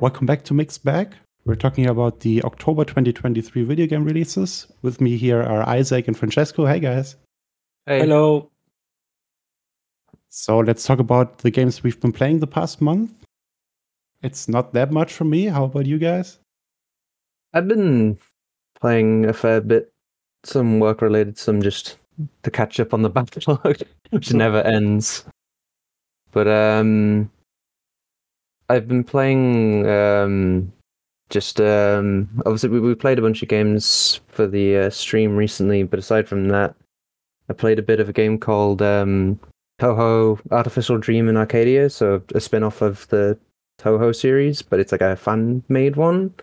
welcome back to MiXT BAG. We're talking about the October 2023 video game releases. With me here are Isaac and Francesco. Hey guys. Hey. Hello. So let's talk about the games we've been playing the past month. It's not that much for me. How about you guys? I've been playing a fair bit, some work related, some just to catch up on the backlog, which never ends. But um, I've been playing um, just um, obviously we, we played a bunch of games for the uh, stream recently, but aside from that, I played a bit of a game called um, Touhou Artificial Dream in Arcadia, so a spin off of the Touhou series, but it's like a fan made one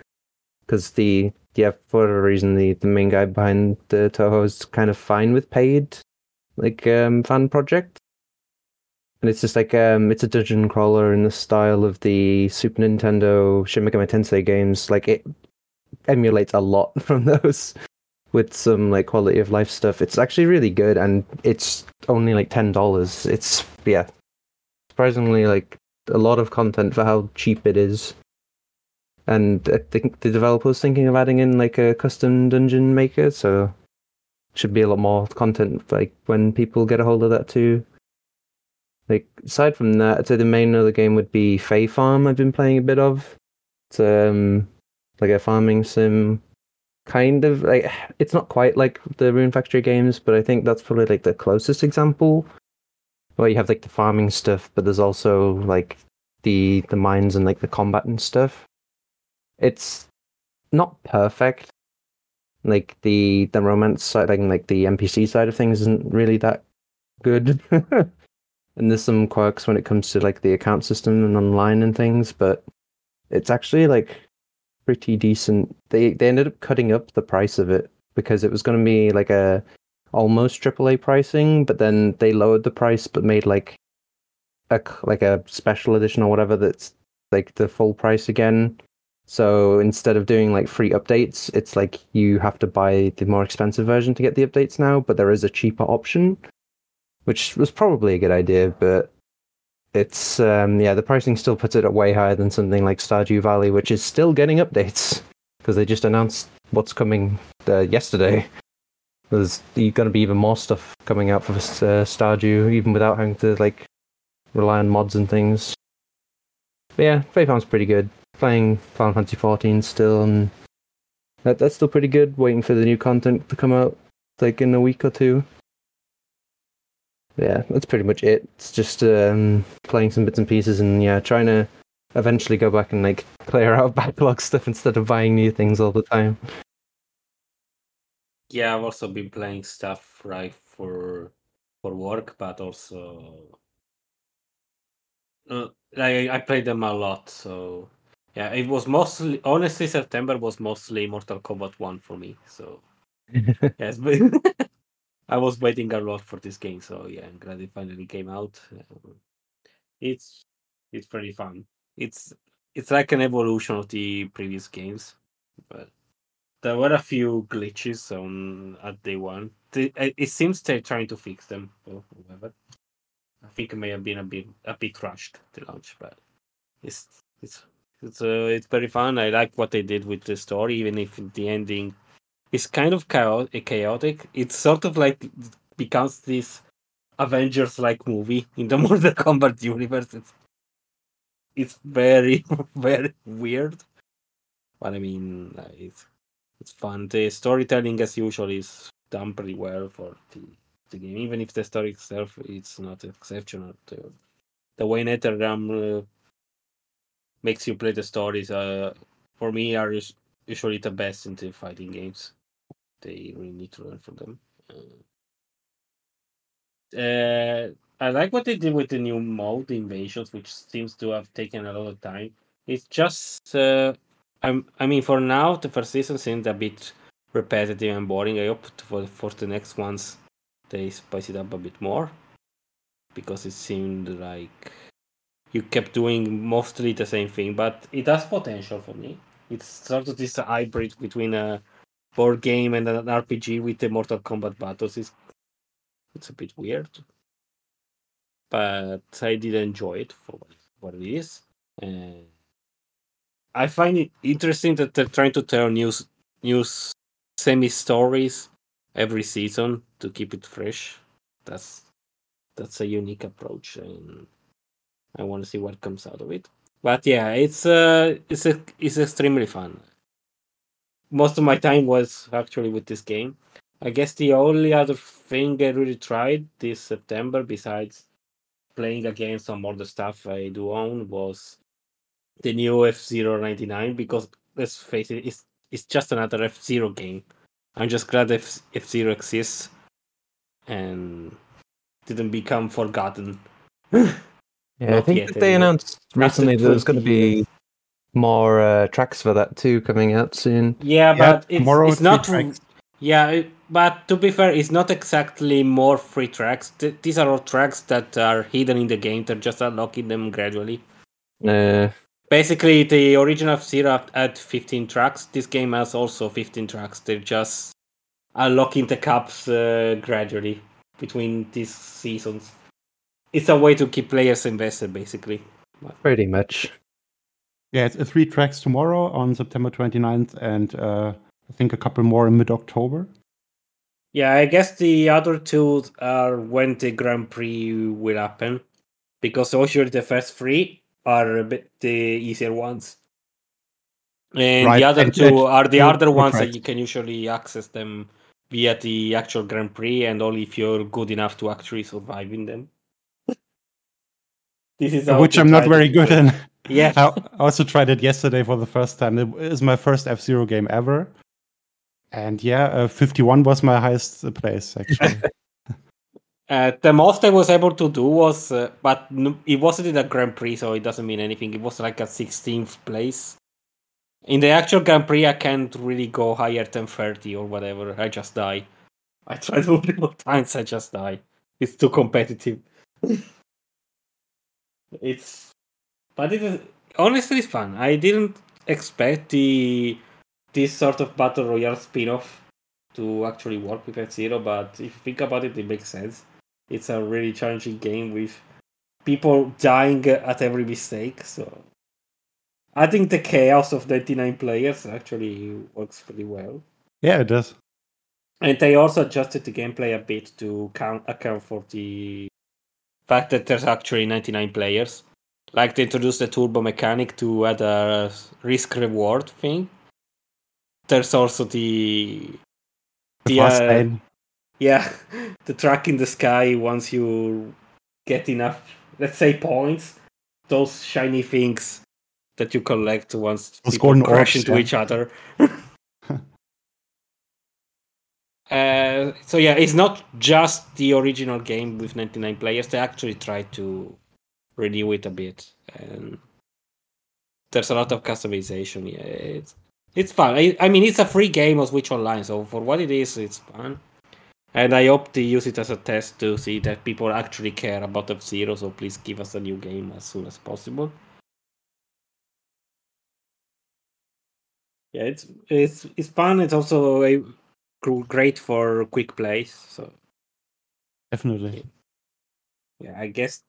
because the yeah for whatever reason the the main guy behind the Touhou is kind of fine with paid like um fan project and it's just like um it's a dungeon crawler in the style of the Super Nintendo Shin Megami Tensei games. Like it emulates a lot from those with some like quality of life stuff. It's actually really good and it's only like ten dollars. It's yeah surprisingly like a lot of content for how cheap it is. And I think the developer's thinking of adding in like a custom dungeon maker, so should be a lot more content like when people get a hold of that too. Like aside from that, I'd say the main other game would be Fae Farm. I've been playing a bit of. It's um like a farming sim, kind of like it's not quite like the Rune Factory games, but I think that's probably like the closest example. Where you have like the farming stuff, but there's also like the the mines and like the combat and stuff it's not perfect. Like the the romance side, like, like the NPC side of things, isn't really that good. and there's some quirks when it comes to like the account system and online and things, but it's actually like pretty decent. They they ended up cutting up the price of it because it was going to be like a almost AAA pricing, but then they lowered the price but made like a like a special edition or whatever that's like the full price again so instead of doing like free updates, it's like you have to buy the more expensive version to get the updates now, but there is a cheaper option, which was probably a good idea, but it's um yeah, the pricing still puts it at way higher than something like Stardew Valley, which is still getting updates because they just announced what's coming uh, yesterday. There's going to be even more stuff coming out for uh, Stardew, even without having to like rely on mods and things. But yeah, Fae Farm's pretty good playing Final Fantasy 14 still, and that, that's still pretty good. Waiting for the new content to come out, like in a week or two. Yeah, that's pretty much it. It's just um, playing some bits and pieces, and yeah, trying to eventually go back and like clear out backlog stuff instead of buying new things all the time. Yeah, I've also been playing stuff right for for work, but also uh, I I played them a lot, so yeah, it was mostly honestly September was mostly Mortal Kombat One for me. So yes, but I was waiting a lot for this game. So yeah, I'm glad it finally came out. It's it's pretty fun. It's it's like an evolution of the previous games, but there were a few glitches on at day one. It seems they're trying to fix them, or whatever. I think it may have been a bit a bit rushed to launch, but it's it's it's uh, it's very fun. I like what they did with the story, even if the ending is kind of chaotic. chaotic. It's sort of like becomes this Avengers like movie in the Mortal Kombat universe. It's it's very very weird, but I mean it's it's fun. The storytelling, as usual, is done pretty well for the, the game. Even if the story itself it's not exceptional. The, the way NetherRealm uh, makes you play the stories. Uh, for me, are usually the best in the fighting games. They really need to learn from them. Uh, uh, I like what they did with the new mode, invasions, which seems to have taken a lot of time. It's just, uh, I'm, I mean, for now, the first season seemed a bit repetitive and boring. I hope for for the next ones they spice it up a bit more because it seemed like you kept doing mostly the same thing, but it has potential for me. It's sort of this hybrid between a board game and an RPG with the Mortal Kombat battles. It's, it's a bit weird, but I did enjoy it for what it is. And I find it interesting that they're trying to tell news news semi stories every season to keep it fresh. That's that's a unique approach, and I want to see what comes out of it. But yeah, it's uh it's a, it's extremely fun. Most of my time was actually with this game. I guess the only other thing I really tried this September, besides playing again some other stuff I do own, was the new F Zero ninety nine. Because let's face it, it's it's just another F Zero game. I'm just glad F Zero exists and didn't become forgotten. Yeah, I think that they anyway. announced recently that there's going to be more uh, tracks for that too coming out soon. Yeah, Yeah, but it's, tomorrow it's not. tracks. Yeah, it- but to be fair, it's not exactly more free tracks. Th- these are all tracks that are hidden in the game. They're just unlocking them gradually. Uh, Basically, the original Zero had 15 tracks. This game has also 15 tracks. They're just unlocking the caps uh, gradually between these seasons. It's a way to keep players invested, basically. pretty much. Yeah, it's uh, three tracks tomorrow on September 29th, and uh, I think a couple more in mid October. Yeah, I guess the other two are when the Grand Prix will happen, because usually the first three are a bit the easier ones, and Right, the other and two are the other ones two ones that you can usually access them via the actual Grand Prix, and only if you're good enough to actually survive in them. This is which I'm not very good in. Yeah, I also tried it yesterday for the first time. It is my first F Zero game ever. And yeah, uh, 51 was my highest place, actually. Uh, the most I was able to do was, uh, but it wasn't in a Grand Prix, so it doesn't mean anything. It was like a 16th place. In the actual Grand Prix, I can't really go higher than 30 or whatever. I just die. I tried multiple times, I just die. It's too competitive. it's, but it is honestly it's fun. I didn't expect the this sort of battle royale spin-off to actually work with F Zero, but if you think about it, it makes sense. It's a really challenging game with people dying at every mistake. So I think the chaos of 99 players actually works pretty well. yeah, it does. And they also adjusted the gameplay a bit to count account for the fact that there's actually 99 players. Like they introduced the turbo mechanic to add a risk reward thing. There's also the The uh, yeah, the track in the sky once you get enough, let's say points, those shiny things that you collect once Those people crash into yeah. each other. uh, so yeah, it's not just the original game with 99 players. They actually tried to renew it a bit, and there's a lot of customization. Yeah, it's it's fun. I, I mean, it's a free game on Switch Online, so for what it is, it's fun. And I hope to use it as a test to see that people actually care about F Zero. So please give us a new game as soon as possible. Yeah, it's it's it's fun. It's also a, great for quick plays. So Definitely. yeah, I guess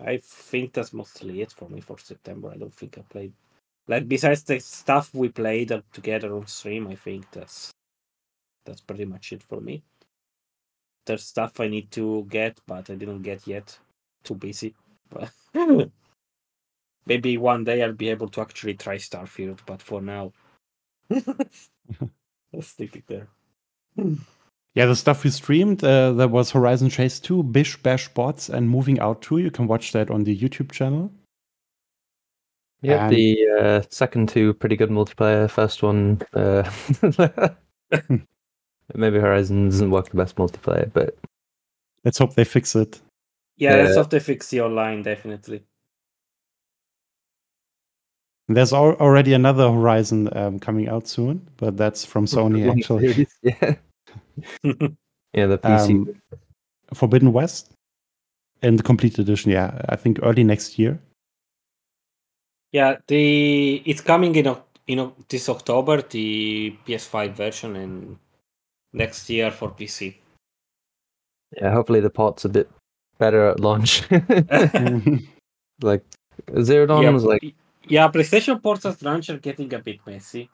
I think that's mostly it for me for September. I don't think I played like besides the stuff we played together on stream. I think that's that's pretty much it for me. There's stuff I need to get, but I didn't get yet. Too busy. Maybe one day I'll be able to actually try Starfield. But for now, let's stick it there. Yeah, the stuff we streamed, uh, there was Horizon Chase 2, Bish Bash Bots, and Moving Out 2. You can watch that on the YouTube channel. Yeah, And- the uh, second two pretty good multiplayer. First one, uh, maybe Horizon doesn't work the best multiplayer, but Let's hope they fix it. Yeah, let's Yeah. hope they fix the online definitely. There's al- already another Horizon um, coming out soon, but that's from Sony, actually. yeah, yeah, the PC. Um, Forbidden West in the complete edition. Yeah, I think early next year. yeah, the it's coming in in this October the PS5 version and next year for PC. yeah, hopefully the port's a bit better at launch. like Zero Dawn yeah, was like y- Yeah, PlayStation ports at launch are getting a bit messy.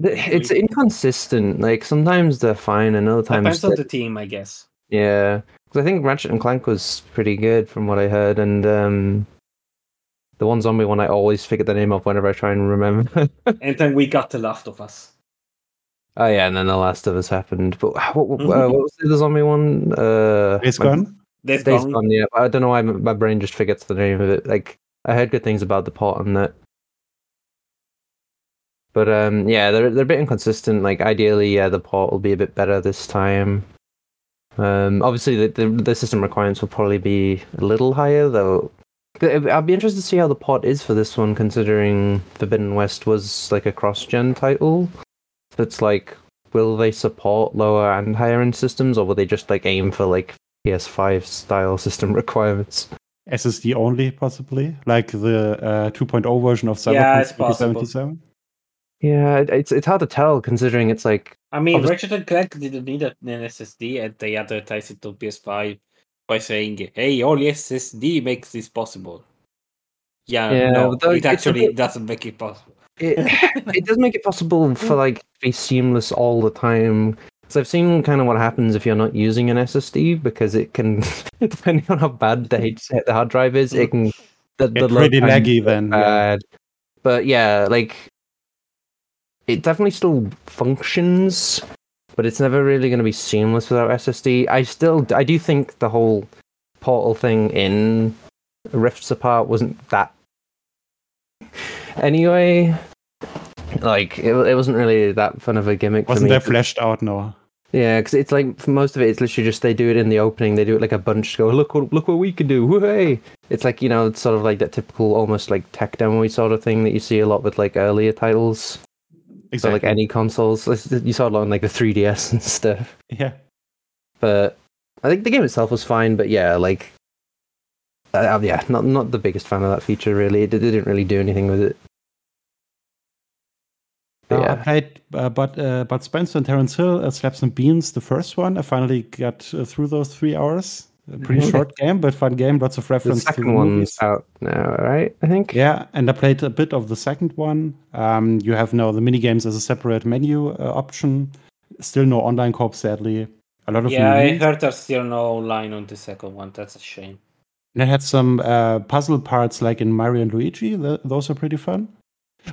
The- It's inconsistent. Like sometimes they're fine, and other times, Depends on the team, I guess. yeah. Because I think Ratchet and Clank was pretty good from what I heard, and um, the one zombie one I always forget the name of whenever I try and remember. And then we got The Last of Us. oh yeah, and then The Last of Us happened. But what, what, uh, what was the zombie one? Uh, Days my- Gone? Days Days Gone. Gone. Yeah, I don't know why my my brain just forgets the name of it. Like I heard good things about the port on that. But um, yeah, they're they're a bit inconsistent. Like ideally, yeah, the port will be a bit better this time. Um, obviously, the, the the system requirements will probably be a little higher, though. I'd be interested to see how the port is for this one, considering Forbidden West was like a cross-gen title. So it's like, will they support lower and higher end systems, or will they just like aim for like PS5 style system requirements? SSD only, possibly? Like the uh, 2.0 version of Cyberpunk Yeah, it's 2077? Yeah, it's it's hard to tell considering it's like I mean, Obvious- Ratchet and Clank didn't need an SSD, and they advertised it on PS5 by saying, "Hey, only SSD makes this possible." Yeah, Yeah, no, though it actually bit- doesn't make it possible. it, it does make it possible for like to be seamless all the time. Because I've seen kind of what happens if you're not using an SSD because it can, depending on how bad the, mm-hmm. H- the hard drive is, it can mm-hmm. the, Get load pretty laggy then. yeah. But yeah, like it definitely still functions, but it's never really going to be seamless without SSD. I still, I do think the whole portal thing in Rifts Apart wasn't that. Anyway, like it, it wasn't really that fun of a gimmick. Wasn't that fleshed out? No. Yeah, because it's like for most of it, it's literally just they do it in the opening. They do it like a bunch. Go look what look what we can do. Hey, it's like you know, it's sort of like that typical, almost like tech demo sort of thing that you see a lot with like earlier titles. So like any consoles, you saw a lot on like the 3DS and stuff. yeah. But I think the game itself was fine. But yeah, like uh, yeah, not not the biggest fan of that feature really. It, didn't really do anything with it. But Uh, I played uh, but uh, Bud Spencer and Terence Hill, uh, Slaps and Beans, the first one. I finally got uh, through those three hours. A pretty Mhm. short game, but fun game. Lots of the reference to second the one's movies. out now, right? I think. Yeah, and I played a bit of the second one. Um, you have now the mini games as a separate menu uh, option. Still no online co-op, sadly. A lot of Yeah, I heard there's still no line on the second one. That's a shame. And it had some uh, puzzle parts like in Mario and Luigi. Th- those are pretty fun.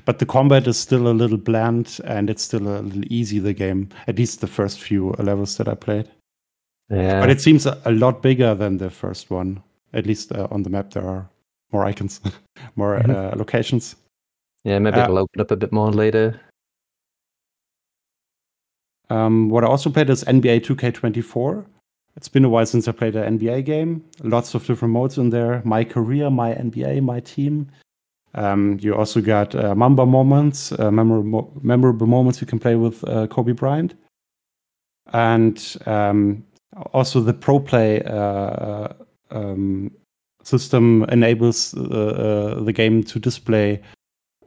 But the combat is still a little bland and it's still a little easy, the game. At least the first few levels that I played. Yeah. But it seems a, lot bigger than the first one. At least uh, on the map, there are more icons, more Mhm. uh, locations. Yeah, maybe Uh, it'll open up a bit more later. Um, what I also played is NBA 2K24. It's been a while since I played an NBA game. Lots of different modes in there. My career, my NBA, my team. Um, you also got uh, Mamba moments, uh, memorable, memorable moments you can play with uh, Kobe Bryant. And um, also the Pro Play uh, um, system enables uh, uh, the game to display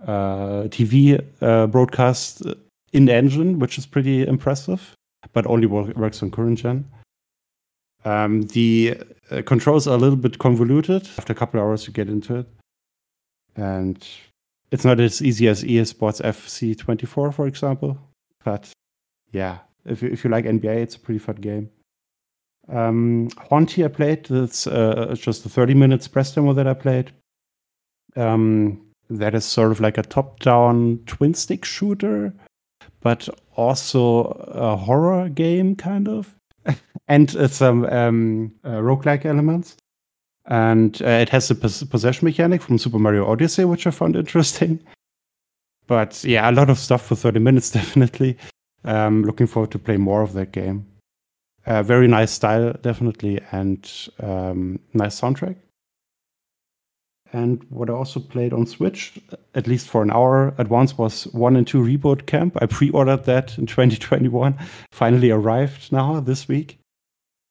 uh, TV uh, broadcast in the engine, which is pretty impressive, but only wo- works on current gen. Um, the uh, controls are a little bit convoluted. After a couple hours, you get into it, and it's not as easy as EA Sports FC24, for example. But yeah, if you, if you like NBA, it's a pretty fun game. Um, Hauntii I played. It's uh, just a 30 minutes press demo that I played. Um, that is sort of like a top-down twin stick shooter but also a horror game, kind of, and some um, uh, roguelike elements. And uh, it has the pos- possession mechanic from Super Mario Odyssey, which I found interesting. But yeah, a lot of stuff for 30 minutes, definitely. Um, looking forward to play more of that game. Uh, very nice style, definitely, and um, nice soundtrack. And what I also played on Switch, at least for an hour at once, was One and Two Reboot Camp. I pre-ordered that in 2021. Finally arrived now this week.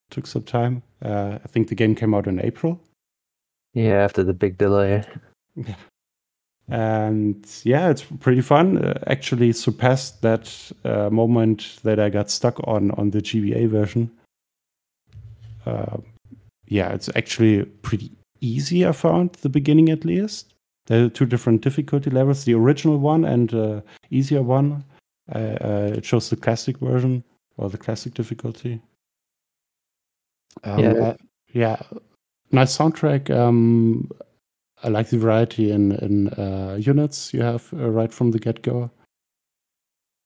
Took some time. Uh, I think the game came out in April. Yeah, after the big delay. And yeah, it's pretty fun. Uh, actually surpassed that uh, moment that I got stuck on on the GBA version. Uh, yeah, it's actually pretty easy. I found the beginning at least. There are two different difficulty levels. The original one and uh, easier one. Uh, uh, it shows the classic version or the classic difficulty. Um, Yeah. yeah, nice soundtrack. Um, I like the variety in in uh, units you have uh, right from the get go.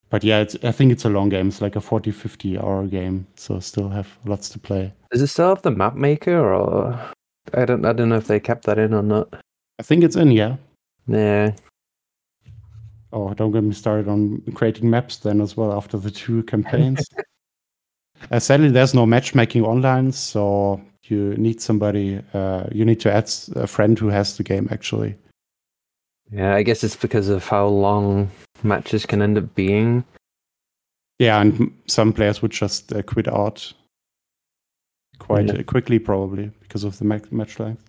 But yeah, it's, I think it's a long game. It's like a 40, 50 hour game, so still have lots to play. Does it still have the map maker, or I don't I don't know if they kept that in or not. I think it's in, yeah. Yeah, Oh, don't get me started on creating maps then as well after the two campaigns. uh, sadly, there's no matchmaking online, so you need somebody. Uh, you need to add a friend who has the game actually. yeah. I guess it's because of how long matches can end up being. Yeah, and some players would just uh, quit out quite Yeah. uh, quickly, probably because of the match length.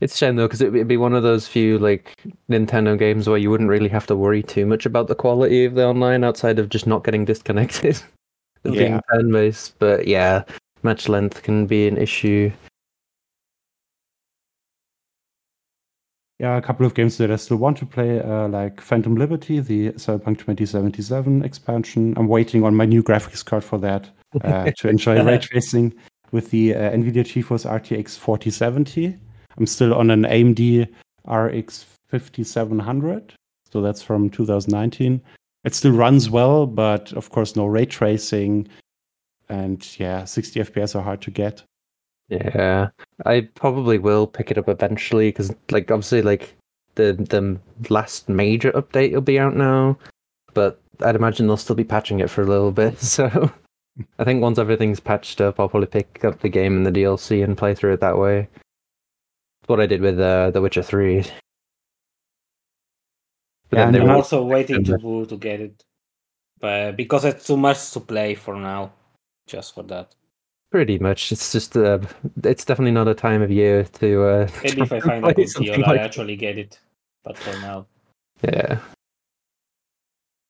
It's a shame though, because it'd be one of those few like Nintendo games where you wouldn't really have to worry too much about the quality of the online outside of just not getting disconnected. and Being Yeah. turn based, but yeah, match length can be an issue. Yeah, a couple of games that I still want to play, uh, like Phantom Liberty, the Cyberpunk 2077 expansion. I'm waiting on my new graphics card for that uh, to enjoy ray tracing with the uh, NVIDIA GeForce RTX 4070. I'm still on an AMD RX 5700, so that's from 2019. It still runs well, but of course, no ray tracing. And yeah, 60 FPS are hard to get. Yeah, I probably will pick it up eventually because, like, obviously, like the the last major update will be out now, but I'd imagine they'll still be patching it for a little bit. So, I think once everything's patched up, I'll probably pick up the game and the DLC and play through it that way. It's what I did with uh, The Witcher Three. But Yeah, then they and I'm also waiting to to get it, but because it's too much to play for now, just for that. pretty much. It's just uh, it's definitely not a time of year to. Uh, Maybe if I find a play good something deal, I actually get it. But for now, Yeah.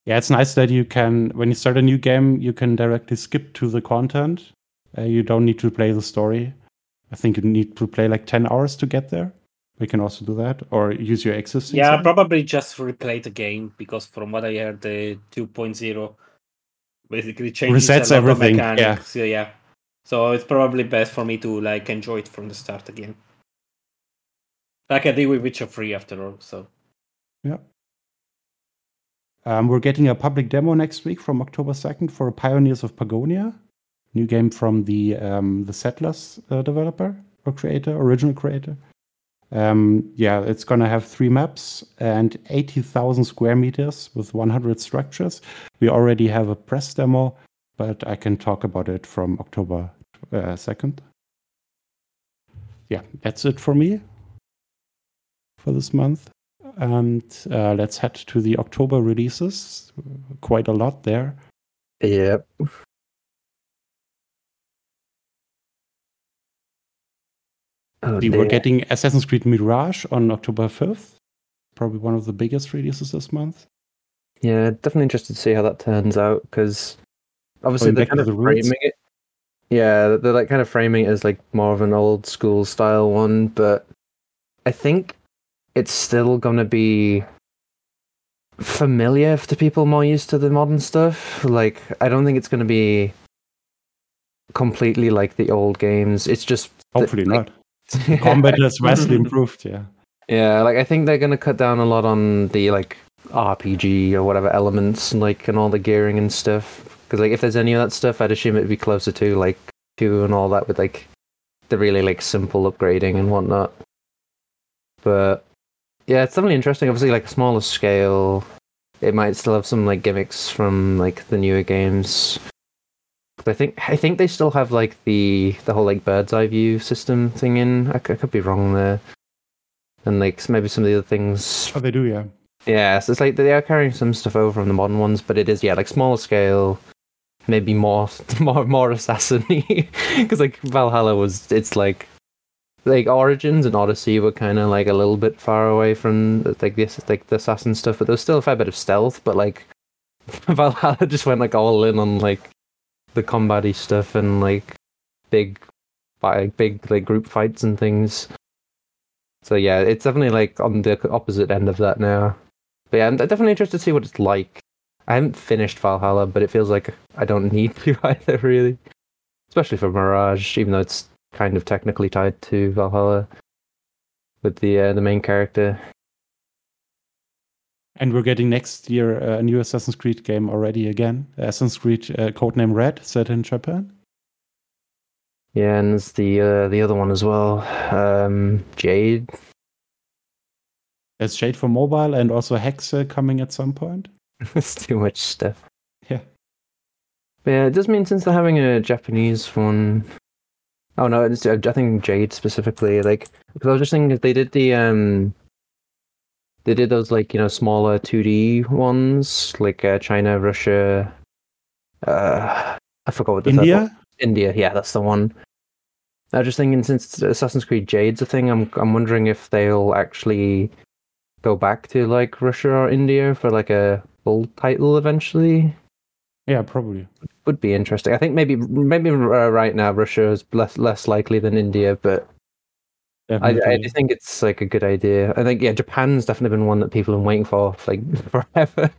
Yeah, it's nice that you can, when you start a new game, you can directly skip to the content. Uh, you don't need to play the story. I think you need to play like 10 hours to get there. We can also do that or use your existing. yeah, save. probably just replay the game because from what I heard, the 2.0 basically changes Resets everything, mechanics. Yeah, yeah. So it's probably best for me to like enjoy it from the start again. Like I did with Witcher 3 after all. So Um, we're getting a public demo next week from October 2nd for Pioneers of Pagonia, new game from the um, the Settlers uh, developer or creator, original creator. Um, yeah, it's gonna have three maps and 80,000 square meters with 100 structures. We already have a press demo, but I can talk about it from October uh, 2nd. Yeah, that's it for me for this month. And uh, let's head to the October releases. Quite a lot there. Yep. Oh, We were getting Assassin's Creed Mirage on October 5th. Probably one of the biggest releases this month. Yeah, definitely interested to see how that turns out because obviously they're kind of the framing it. Yeah, they're like kind of framing it as like more of an old school style one, but I think it's still gonna be familiar to people more used to the modern stuff. Like, I don't think it's gonna be completely like the old games. It's just Hopefully like- not. Combat has vastly improved, yeah. Yeah, like I think they're gonna cut down a lot on the like RPG or whatever elements, like and all the gearing and stuff. Because like if there's any of that stuff, I'd assume it'd be closer to like two and all that with like the really like simple upgrading and whatnot. But yeah, it's definitely interesting. Obviously, like a smaller scale, it might still have some like gimmicks from like the newer games. I think I think they still have like the the whole like bird's eye view system thing in. I could be wrong there and like maybe some of the other things. Oh, they do, yeah. Yeah, so it's like they are carrying some stuff over from the modern ones, but it is yeah like smaller scale, maybe more more more assassin-y because like Valhalla was it's like like Origins and Odyssey were kind of like a little bit far away from like this like the assassin stuff, but there was still a fair bit of stealth. But like Valhalla just went like all in on like the combat stuff and like big, like big like group fights and things. So yeah, it's definitely like on the opposite end of that now. But yeah, I'm definitely interested to see what it's like. I haven't finished Valhalla, but it feels like I don't need to either, really. Especially for Mirage, even though it's kind of technically tied to Valhalla with the uh, the main character. And we're getting next year a new Assassin's Creed game already again. Assassin's Creed uh, Codename Red, set in Japan. Yeah, and it's the uh, the other one as well, um, Jade. There's Jade for mobile and also Hexe coming at some point. it's too much stuff. Yeah. But yeah, it does mean since they're having a Japanese one. Oh no, it's, I think Jade specifically. Like, because I was just thinking if they did the um, they did those like you know smaller two D ones like uh, China, Russia. Uh, I forgot what the India? India, yeah, that's the one. I was just thinking, since Assassin's Creed Jade's a thing, I'm I'm wondering if they'll actually go back to like Russia or India for like a full title eventually. Yeah, probably. Would be interesting. I think maybe maybe uh, right now Russia is less less likely than India, but I, I do think it's like a good idea. I think yeah, Japan's definitely been one that people have been waiting for like forever.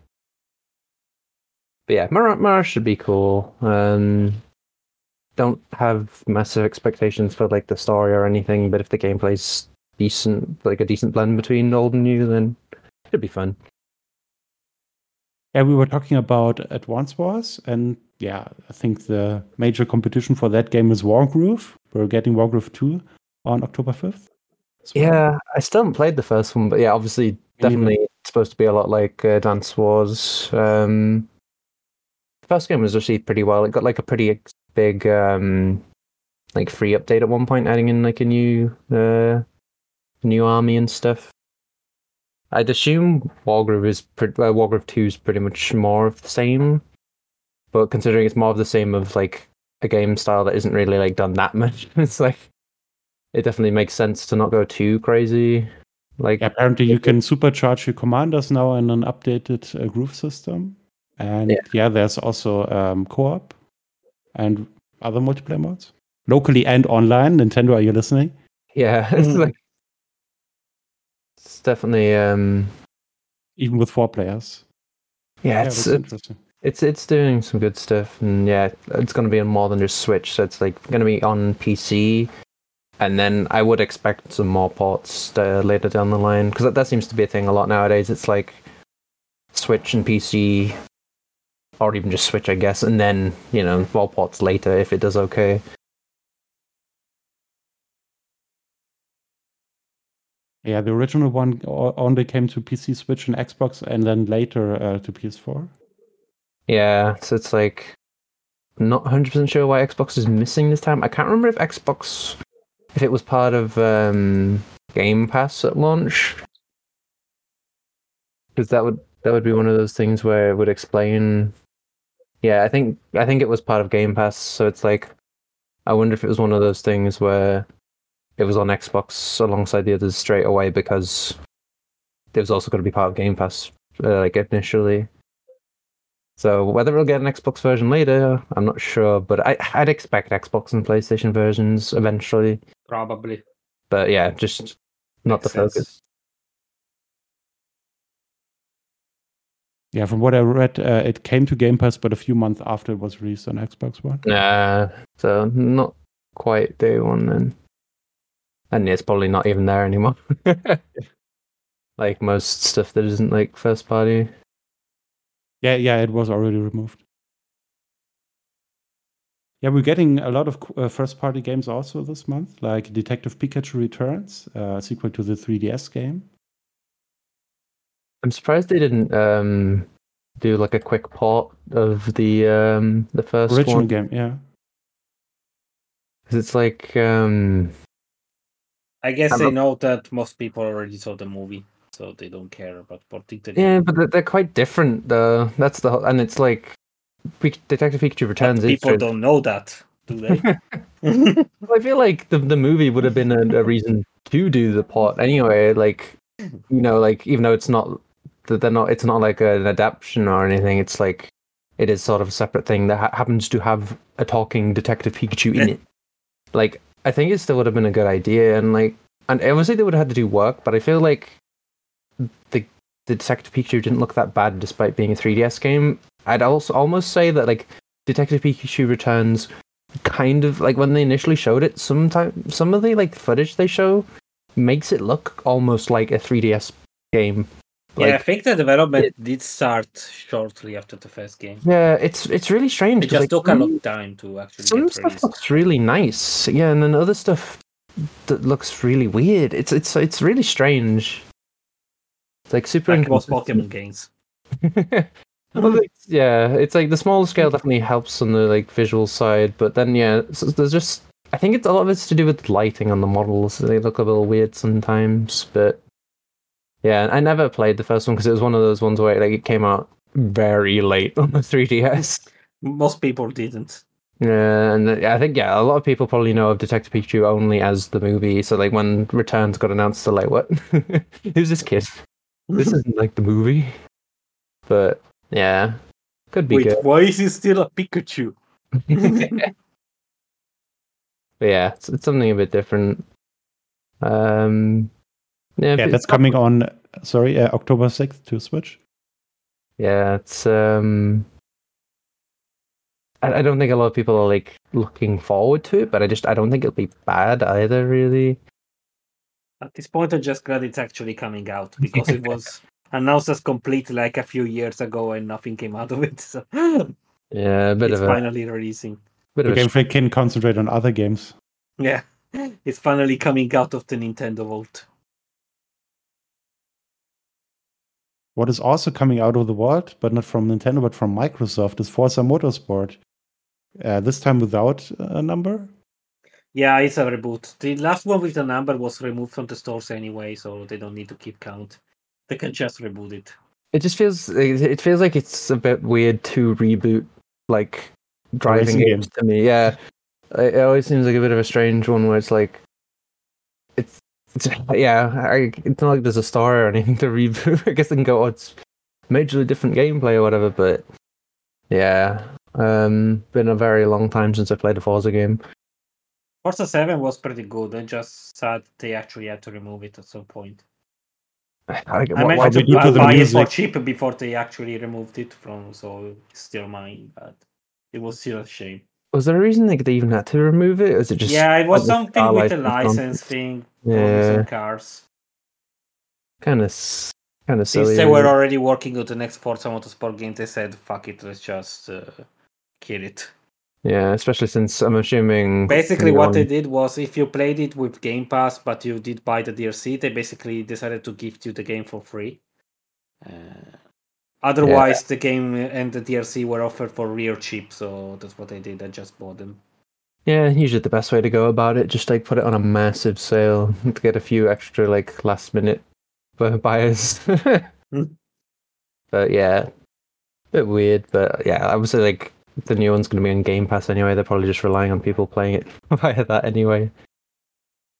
But yeah, Mirage, Mirage should be cool. Um, don't have massive expectations for like the story or anything, but if the gameplay's decent, like a decent blend between old and new, then it'd be fun. Yeah, we were talking about Advance Wars, and yeah, I think the major competition for that game is Wargroove. We're getting Wargroove 2 on October 5th. as. Yeah, I still haven't played the first one, but yeah, obviously, definitely supposed to be a lot like uh, Advance Wars. Um, the first game was received pretty well. It got like a pretty big, um, like free update at one point, adding in like a new, uh, new army and stuff. I'd assume Wargroove is pre- uh, Wargroove Two is pretty much more of the same, but considering it's more of the same of like a game style that isn't really like done that much, it's like it definitely makes sense to not go too crazy. Like Yeah, apparently, you can supercharge your commanders now in an updated uh, Groove system. And Yeah. yeah, there's also um, co op and other multiplayer modes. Locally and online. Nintendo, are you listening? yeah, it's like it's definitely um Even with four players. yeah, Yeah, it's it's interesting. it's it's doing some good stuff and yeah, it's going to be on more than just Switch. So it's like going to be on PC. And then I would expect some more ports uh, later down the line because that, that seems to be a thing a lot nowadays. It's like Switch and PC, or even just Switch, I guess, and then you know more ports later if it does okay. Yeah, the original one only came to PC, Switch, and Xbox, and then later uh, to PS4. Yeah, so it's like not 100% sure why Xbox is missing this time. I can't remember if Xbox if it was part of um, Game Pass at launch. Cuz that would that would be one of those things where it would explain Yeah, I think I think it was part of Game Pass, so it's like I wonder if it was one of those things where it was on Xbox alongside the others straight away because it was also going to be part of Game Pass uh, like initially. So whether we'll get an Xbox version later, I'm not sure, but I, I'd expect Xbox and PlayStation versions eventually. Probably. But yeah, just not the Makes sense. focus. Yeah, from what I read, uh, it came to Game Pass, but a few months after it was released on Xbox One. Nah, so not quite day one then. And it's probably not even there anymore. like most stuff that isn't like first party. Yeah, yeah, it was already removed. Yeah, we're getting a lot of uh, first-party games also this month, like Detective Pikachu Returns, uh, sequel to the 3DS game. I'm surprised they didn't um do like a quick port of the um the first Original one. game, yeah. Because it's like um I guess I'm they not- know that most people already saw the movie, so they don't care about porting the yeah, game. but they're, they're quite different though. That's the whole, and it's like Pik- Detective Pikachu Returns. people don't know that, do they? I feel like the the movie would have been a, a reason to do the port anyway. Like, you know, like even though it's not that they're not, it's not like an adaptation or anything. It's like it is sort of a separate thing that ha- happens to have a talking Detective Pikachu in it. Like, I think it still would have been a good idea, and like and obviously they would have had to do work, but I feel like the Detective Pikachu didn't look that bad despite being a 3DS game. I'd also almost say that like Detective Pikachu Returns kind of like when they initially showed it, sometimes some of the like footage they show makes it look almost like a 3DS game. yeah, I think the development it, did start shortly after the first game. yeah, it's it's really strange. It just like, took a long time to actually Some stuff looks really nice, yeah, and then other stuff that looks really weird. It's it's it's really strange. It's like super Like most. Pokemon games. well, it's, yeah, it's like the smaller scale definitely helps on the like visual side, but then yeah, so there's just I think it's a lot of it's to do with lighting on the models. They look a little weird sometimes, but yeah, I never played the first one because it was one of those ones where like it came out very late on the 3DS. Most people didn't. Yeah, and I think yeah, a lot of people probably know of Detective Pikachu only as the movie. So like when Returns got announced, they're like, "What? Who's this kid? This isn't like the movie." But yeah, could be Wait, good. why is he still a Pikachu? Yeah, it's, it's something a bit different. Um, yeah, Yeah, that's coming on. Sorry, uh, October sixth to Switch. Yeah, it's um. I, I don't think a lot of people are like looking forward to it, but I just I don't think it'll be bad either. Really. At this point, I'm just glad it's actually coming out because it was announced as complete like a few years ago and nothing came out of it. So Yeah, a bit it's of a finally releasing. bit The of a Game Freak can concentrate on other games. Yeah, it's finally coming out of the Nintendo Vault. What is also coming out of the vault, but not from Nintendo, but from Microsoft, is Forza Motorsport. Uh, this time without a number. Yeah, it's a reboot. The last one with the number was removed from the stores anyway, so they don't need to keep count. They can just reboot it. It just feels it it feels like it's a bit weird to reboot like driving racing games to me. Yeah, it, it always seems like a bit of a strange one where it's like it's, it's yeah, I, it's not like there's a star or anything to reboot. I guess they can go, oh, it's majorly different gameplay or whatever. But yeah, um, been a very long time since I played a Forza game. Forza 7 was pretty good. I just sad they actually had to remove it at some point. I, I what- managed what we to buy, buy it for cheap before they actually removed it from, so it's still mine. But it was still a shame. was there a reason like they even had to remove it? Or is it just yeah, it was something with the license license thing. Yeah, Yeah. cars. kind of kind of Since they were already working on the next Forza Motorsport game, they said, "Fuck it, let's just uh, kill it." Yeah, especially since I'm assuming Basically, what they did was, if you played it with Game Pass, but you did buy the DLC, they basically decided to gift you the game for free. Uh, otherwise, the game and the DLC were offered for real cheap, so that's what I did. I just bought them. Yeah, usually the best way to go about it, just like put it on a massive sale to get a few extra like last minute buyers. Hmm. But yeah, a bit weird. But yeah, I would say like the new one's going to be on Game Pass anyway. They're probably just relying on people playing it via that anyway.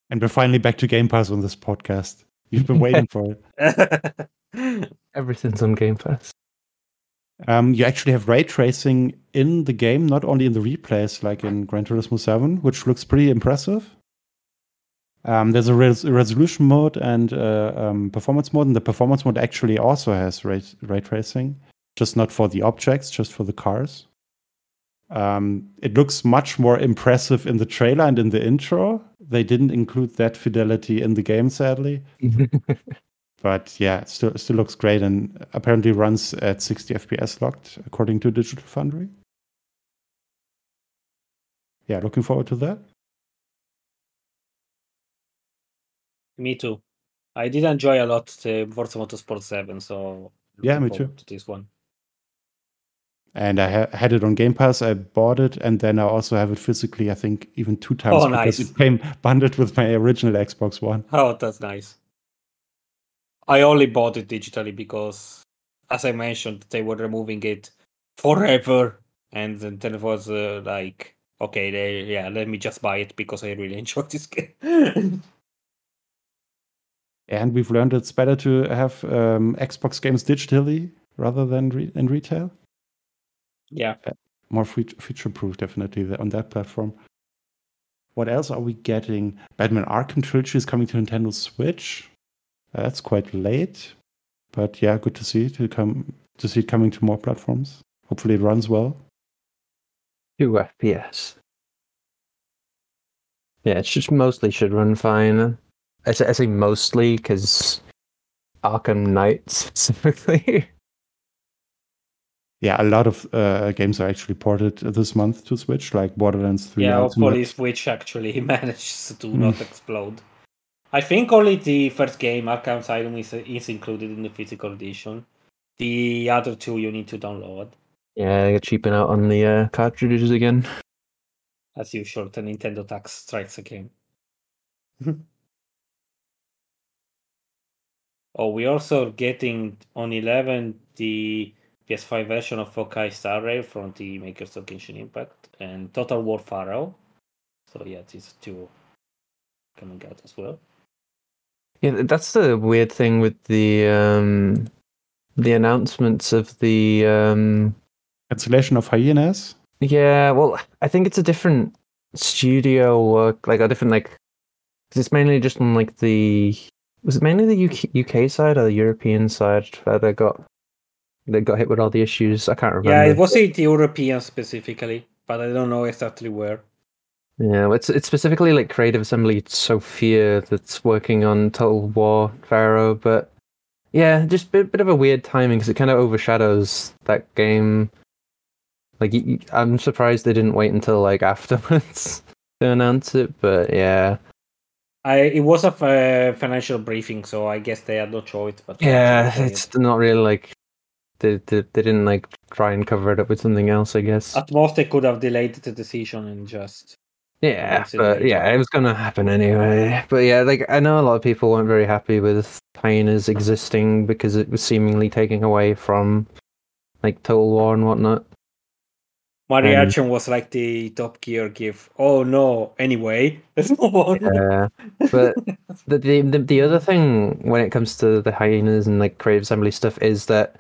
And we're finally back to Game Pass on this podcast. You've been waiting for it. Everything's on Game Pass. Um, you actually have ray tracing in the game, not only in the replays like in Gran Turismo 7, which looks pretty impressive. Um, there's a res- resolution mode and uh, um, performance mode, and the performance mode actually also has ray, ray tracing, just not for the objects, just for the cars. Um, it looks much more impressive in the trailer and in the intro. They didn't include that fidelity in the game, sadly. But yeah, it still, still looks great and apparently runs at 60 FPS locked, according to Digital Foundry. Yeah, looking forward to that. me too. I did enjoy a lot the Forza Motorsport 7, so Yeah, me too. To this one. And I ha- had it on Game Pass. I bought it, and then I also have it physically. I think even two times Oh, because nice. it came bundled with my original Xbox One. Oh, that's nice. I only bought it digitally because, as I mentioned, they were removing it forever, and then it was uh, like, okay, they, yeah, let me just buy it because I really enjoyed this game. And we've learned it's better to have um, Xbox games digitally rather than re- in retail. Yeah, uh, More fe- feature proof, definitely, on that platform. what else are we getting? Batman Arkham Trilogy is coming to Nintendo Switch. That's quite late, but yeah, good to see to come to see it coming to more platforms. Hopefully, it runs well. Two FPS. Yeah, it should mostly should run fine. I say, I say mostly because Arkham Knight specifically. Yeah, a lot of uh, games are actually ported this month to Switch, like Borderlands 3. Yeah, Ultimate. hopefully Switch actually manages to Mm. not explode. I think only the first game, Arkham Asylum, is, is included in the physical edition. The other two you need to download. Yeah, they're cheaping out on the uh, cartridges again. As usual, the Nintendo tax strikes again. oh, we also getting on 11 the PS5 version of Honkai Star Rail from the makers of Genshin Impact and Total War Pharaoh. So yeah, these two coming out as well. Yeah, that's the weird thing with the um, the announcements of the um, Cancellation of Hyenas. Yeah, well, I think it's a different studio work, like a different like. 'cause it's mainly just on like the. Was it mainly the UK, UK side or the European side where they got they got hit with all the issues? I can't remember. Yeah, it was it European specifically, but I don't know exactly where. Yeah, it's it's specifically like Creative Assembly Sofia that's working on Total War Pharaoh, but yeah, just a bit, bit of a weird timing because it kind of overshadows that game. Like, I'm surprised they didn't wait until like afterwards to announce it, but yeah, I it was a f- financial briefing, so I guess they had no choice. But yeah, actually say it. it's not really like they, they they didn't like try and cover it up with something else, I guess. at most they could have delayed the decision and just Yeah, but yeah, it was gonna happen anyway. But yeah, like I know a lot of people weren't very happy with hyenas existing because it was seemingly taking away from like Total War and whatnot. my Um, reaction was like the Top Gear gif. Oh no! Anyway, let's move on. Yeah, but the, the the the other thing when it comes to the hyenas and like Creative Assembly stuff is that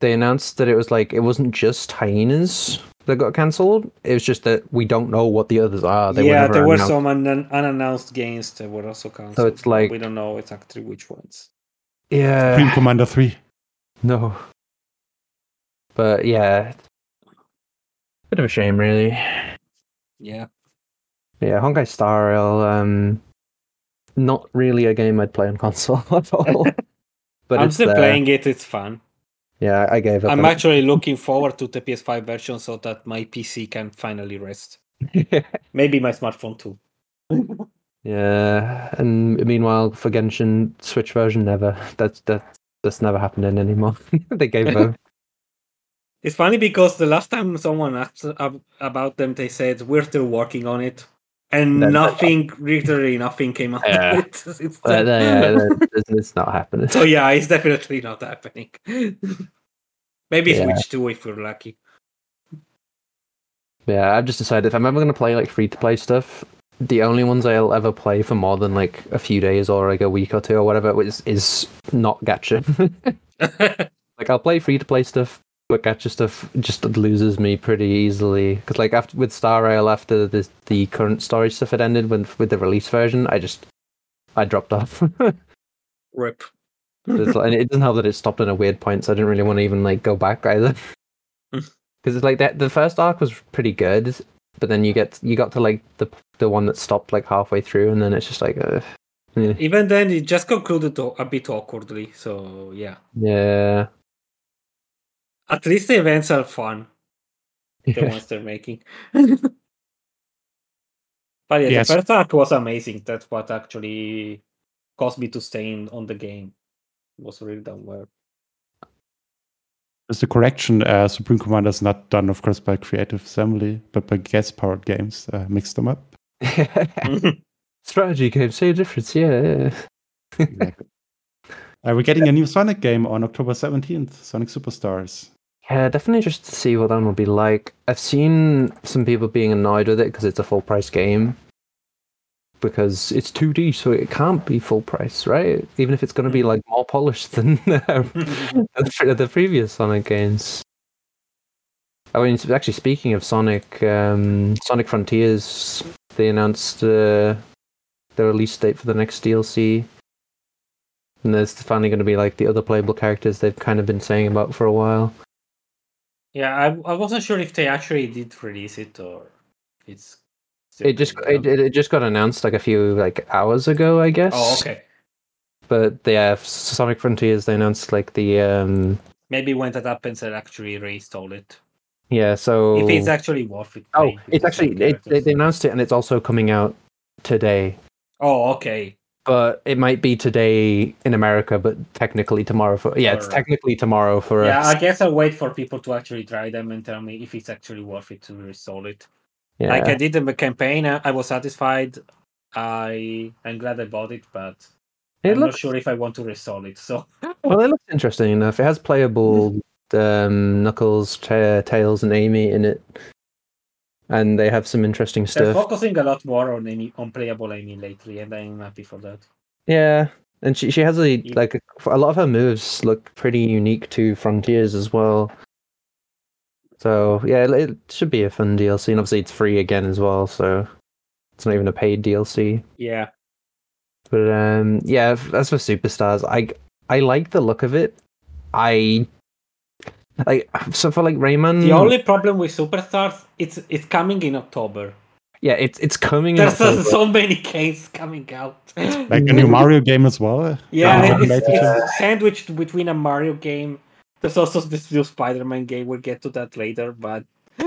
they announced that it was like it wasn't just hyenas that got cancelled. It was just that we don't know what the others are. They yeah, never there were announced. some un- unannounced games that were also cancelled. So it's like- we don't know exactly which ones. Yeah, Supreme Commander 3. No. But yeah. Bit of a shame really. Yeah, Yeah, Honkai Star Rail, um not really a game I'd play on console at all. but I'm it's still there. playing it. It's fun. Yeah, I gave up. I'm actually looking forward to the PS5 version so that my PC can finally rest. Maybe my smartphone too. yeah, and meanwhile for Genshin Switch version never. That's that that's never happening anymore. they gave up. It's funny because the last time someone asked about them, they said we're still working on it, and Then- nothing, literally nothing came out Yeah. of it. since But, then. uh, yeah, it's, it's not happening. so yeah, it's definitely not happening. Maybe Yeah. Switch 2 if you're lucky. Yeah, I've just decided if I'm ever gonna play like free to play stuff, the only ones I'll ever play for more than like a few days or like a week or two or whatever is is not gacha. like I'll play free to play stuff, but gacha stuff just loses me pretty easily. Because like after with Star Rail, after the the current story stuff had ended with with the release version, I just I dropped off. Rip. And it doesn't help that it stopped at a weird point, so I didn't really want to even like go back either. Because it's like that the first arc was pretty good, but then you get you got to like the the one that stopped like halfway through, and then it's just like, uh, yeah. Even then, it just concluded a bit awkwardly. So yeah, yeah. At least the events are fun. The ones they're making. but yeah, Yes. the first arc was amazing. That's what actually caused me to stay in, on the game. It was really done well. Just a correction, uh, Supreme Commander is not done, of course, by Creative Assembly, but by Gas Powered Games. Uh, mixed them up. Strategy game, see a difference, yeah. yeah. Uh, we're getting a new Sonic game on October 17th, Sonic Superstars. Yeah, definitely just to see what that will be like. I've seen some people being annoyed with it because it's a full price game. Because it's 2D, so it can't be full price, right? Even if it's going to be like more polished than the, the previous Sonic games. I mean, actually, speaking of Sonic, um, Sonic Frontiers they announced uh, the release date for the next DLC. And there's finally going to be like the other playable characters they've kind of been saying about for a while. Yeah, I, I wasn't sure if they actually did release it or it's. It just it, it just got announced like a few like hours ago, I guess. Oh, okay. But yeah, Sonic Frontiers they announced like the um Maybe when that happens, I'll actually reinstall it. yeah so If it's actually worth it. oh it's actually it, they announced it and it's also coming out today. Oh, okay. But it might be today in America, but technically tomorrow for yeah, it's technically tomorrow for Yeah, us. I guess I'll wait for people to actually try them and tell me if it's actually worth it to reinstall it. yeah. Like I did the campaign, I was satisfied. I I'm glad I bought it, but it I'm looks not sure if I want to reinstall it. So well, it looks interesting enough. It has playable um, Knuckles, Ta Tails, and Amy in it, and they have some interesting stuff. they're focusing a lot more on Amy, on playable Amy lately, and I'm happy for that. Yeah, and she she has a Yeah. like a, a lot of her moves look pretty unique to Frontiers as well. So yeah, it, it should be a fun DLC, and obviously it's free again as well. So it's not even a paid DLC. Yeah, But um, yeah, as for superstars, I I like the look of it. I like so for like Rayman. the only problem with Superstars, it's it's coming in October. yeah, it's it's coming. in There's so, October. so many games coming out. Like a new Mario game as well. Yeah, it's, later. it's sandwiched between a Mario game. There's also this new Spider-Man game. We'll get to that later, but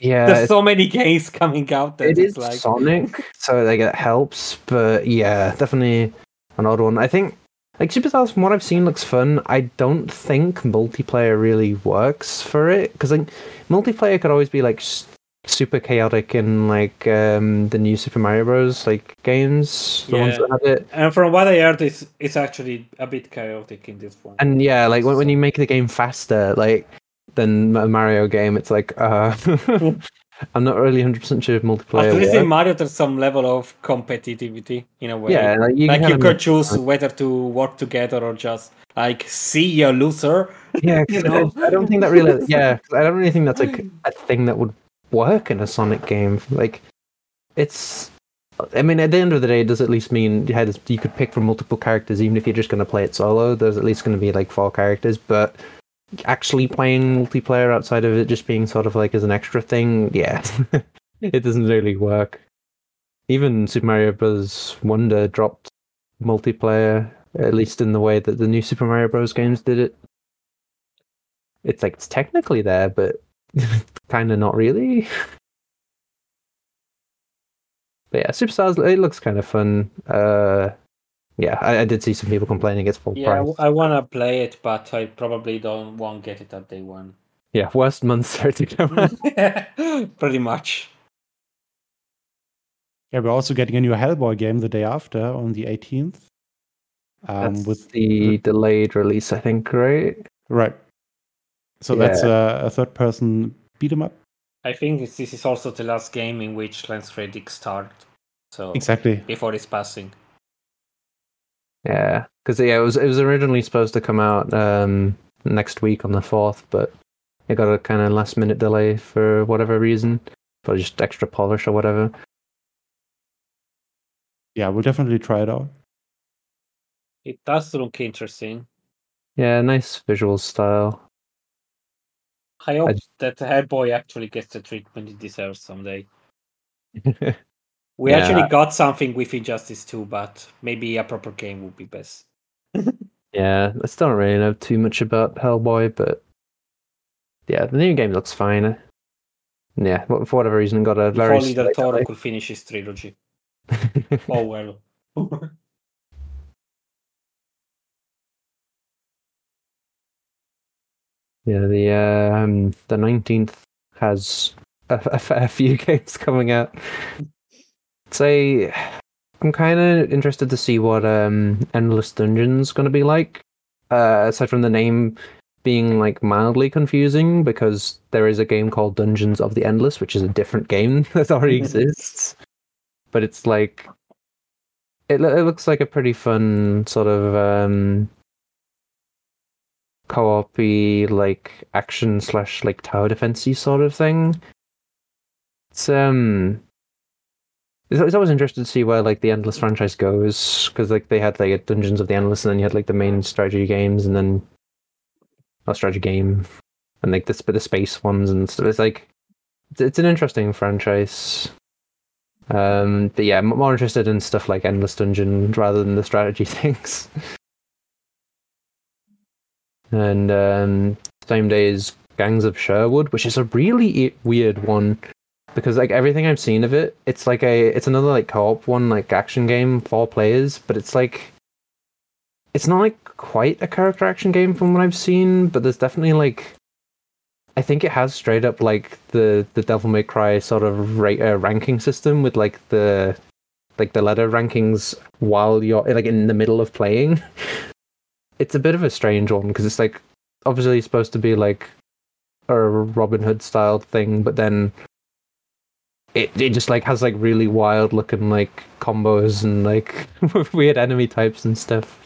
yeah, there's so many games coming out that it's like Sonic, so like it helps. But yeah, definitely an odd one. I think like Superstars, from what I've seen, looks fun. I don't think multiplayer really works for it because like multiplayer could always be like s- super chaotic in like um the new Super Mario Bros. like games, the ones Yeah. that have it. And from what I heard, it's it's actually a bit chaotic in this one. And yeah, like when, when you make the game faster, like than a Mario game, it's like uh I'm not really hundred percent sure if multiplayer. At least in. Mario, there's some level of competitivity in a way. Yeah, like you, like you could choose whether to work together or just like see you loser. Yeah, you know? I, I don't think that really. Yeah, I don't really think that's like a thing that would work in a Sonic game. Like, it's. I mean, at the end of the day, it does at least mean you had you could pick from multiple characters, even if you're just going to play it solo. There's at least going to be like four characters, but actually playing multiplayer outside of it just being sort of like as an extra thing, yeah, it doesn't really work. Even Super Mario Bros. Wonder dropped multiplayer, at least in the way that the new Super Mario Bros. games did it it's like it's technically there, but kind of not really. But yeah, Superstars it looks kind of fun. Uh, yeah, I, I did see some people complaining it's full Yeah, price. I, want to play it, but I probably don't won't get it at day one. Yeah, worst month to come out. Pretty much. Yeah, we're also getting a new Hellboy game the day after on the 18th. Um, That's with the delayed release, I think, right? right. So that's a, a third-person beat 'em up. I think this this is also the last game in which Lance Reddick started. So Exactly. before his passing. Yeah, because yeah, it was it was originally supposed to come out um, next week on the fourth, but it got a kind of last minute delay for whatever reason, for just extra polish or whatever. Yeah, we'll definitely try it out. It does look interesting. Yeah, nice visual style. I hope I just- that Hellboy actually gets the treatment it deserves someday. We Yeah. actually got something with Injustice 2, but maybe a proper game would be best. Yeah, I still don't really know too much about Hellboy, but yeah, the new game looks fine. Yeah, for whatever reason, got a If very only Del Toro could finish his trilogy. Oh well. Yeah, the um the nineteenth has a, a fair few games coming out. Say, I'm kind of interested to see what um Endless Dungeon's going to be like. Uh, aside from the name being like mildly confusing, because there is a game called Dungeons of the Endless, which is a different game that already exists. But it's like it, it looks like a pretty fun sort of um co-op-y like action slash like tower defensey sort of thing. It's um it's, always interesting to see where like the Endless franchise goes because like they had like Dungeons of the Endless, and then you had like the main strategy games, and then a strategy game, and like the the space ones and stuff. It's like it's, it's an interesting franchise. Um, but yeah, I'm more interested in stuff like Endless Dungeon rather than the strategy things. And um, same day is Gangs of Sherwood, which is a really weird one because like everything I've seen of it, it's like a it's another like co-op one, like action game, four players, but it's like it's not like quite a character action game from what I've seen, but there's definitely like I think it has straight up like the the Devil May Cry sort of ra- uh, ranking system with like the like the letter rankings while you're like in the middle of playing. It's a bit of a strange one because it's like obviously supposed to be like a Robin Hood style thing, but then it it just like has like really wild looking like combos and like weird enemy types and stuff.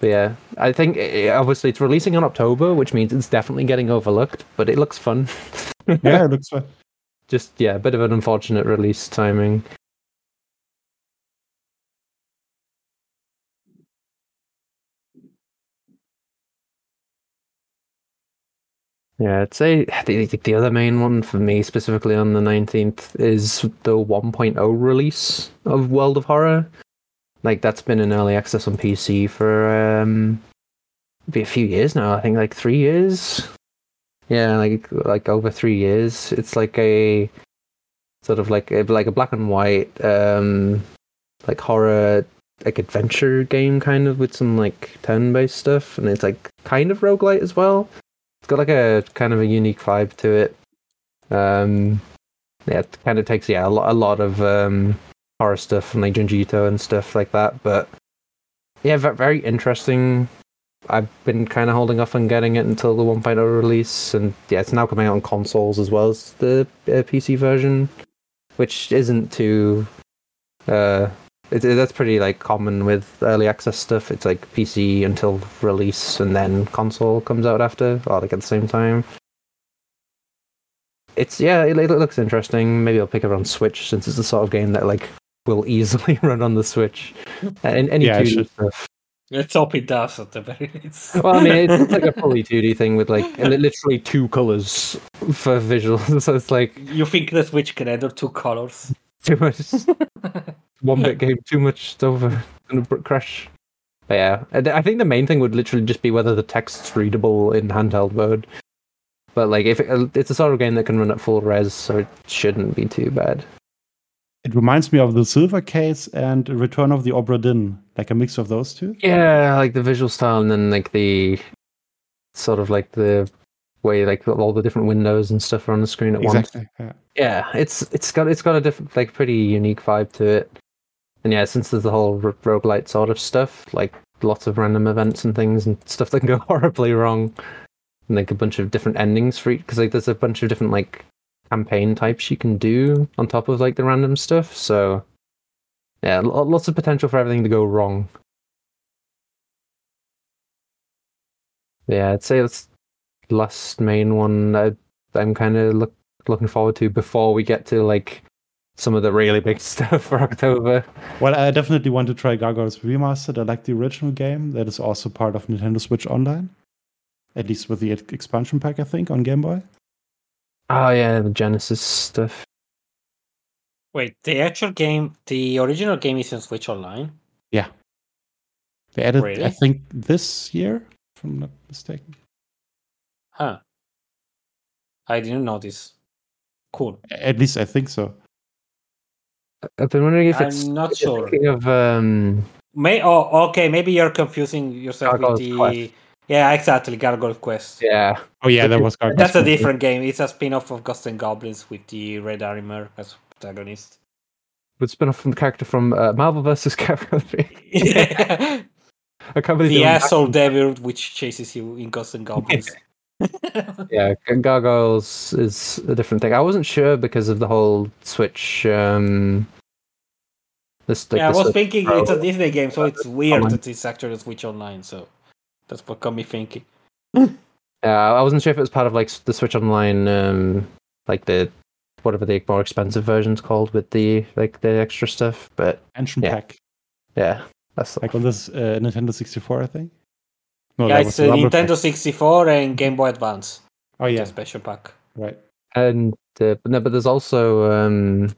But yeah, I think it, obviously it's releasing in October, which means it's definitely getting overlooked. But it looks fun. yeah, it looks fun. Just yeah, a bit of an unfortunate release timing. Yeah, I'd say the, the other main one for me, specifically on the 19th, is the 1.0 release of World of Horror. Like, that's been in early access on PC for um, be a few years now. I think like three years. Yeah, like like over three years. It's like a sort of like a, like a black and white um, like horror like adventure game kind of with some like turn-based stuff and it's like kind of roguelite as well it's got like a kind of a unique vibe to it. Um, yeah, it kind of takes yeah a lot, a lot of um, horror stuff from like Junji and stuff like that. But yeah, very interesting. I've been kind of holding off on getting it until the 1.0 release, and yeah, it's now coming out on consoles as well as the uh, PC version, which isn't too uh, it, it, that's pretty like common with early access stuff. It's like PC until release, and then console comes out after, or like at the same time. It's yeah, it, it looks interesting. Maybe I'll pick it on Switch since it's the sort of game that like will easily run on the Switch. Uh, and any Yeah, 2D stuff. Let's hope it does at the very least. Well, I mean, it's, it's like a fully 2D thing with like literally two colors for visuals. So it's like you think the Switch can handle two colors? Too much one bit game, too much stuff, gonna crash. But yeah, I I think the main thing would literally just be whether the text's readable in handheld mode. But like, if it, uh, it's a sort of game that can run at full res, so it shouldn't be too bad. It reminds me of the Silver Case and Return of the Obra Dinn, like a mix of those two. Yeah, like the visual style, and then like the sort of like the way like all the different windows and stuff are on the screen at once. Yeah. Yeah, it's it's got it's got a different like pretty unique vibe to it. And yeah, since there's the whole ro- roguelite sort of stuff, like lots of random events and things and stuff that can go horribly wrong, and like a bunch of different endings for each because like there's a bunch of different like campaign types you can do on top of like the random stuff. So yeah, lo- lots of potential for everything to go wrong. Yeah, I'd say that's the last main one I, I'm kind of look, looking forward to before we get to like some of the really big stuff for October. Well, I definitely want to try Gargoyles Remastered. I like the original game. That is also part of Nintendo Switch Online. At least with the expansion pack, I think, on Game Boy. Oh yeah, the Genesis stuff. Wait, the actual game, the original game is on Switch Online. Yeah, they added, Really? I think, this year, if I'm not mistaken. Huh. I didn't notice. Cool. At least I think so. I've been wondering if I'm it's not sure. thinking of um May oh okay, maybe you're confusing yourself Gargoyle's with the Quest. Yeah, exactly, Gargoyle Quest. yeah Oh, yeah, that was Gargoyles. That's a different game. It's a spin-off of Ghosts and Goblins with the Red Arremer as protagonist. would spin off from the character from uh, Marvel vs. Capcom 3. the I can't believe they asshole devil which chases you in Ghosts and Goblins. Yeah, G- Gargoyles is a different thing. I wasn't sure because of the whole Switch. Um, this, like, yeah, I was Switch thinking Pro. it's a Disney game, so it's weird Online. that it's actually a Switch Online. So that's what got me thinking. Yeah, I wasn't sure if it was part of like the Switch Online, um, like the whatever the more expensive version's called with the like the extra stuff. But Engine Yeah. pack, yeah, that's like on this uh, Nintendo 64, I think. No, yeah, it's was a the rubber Nintendo pack. 64 and Game Boy Advance. Oh yeah, special pack. right. and uh, but no, but there's also um,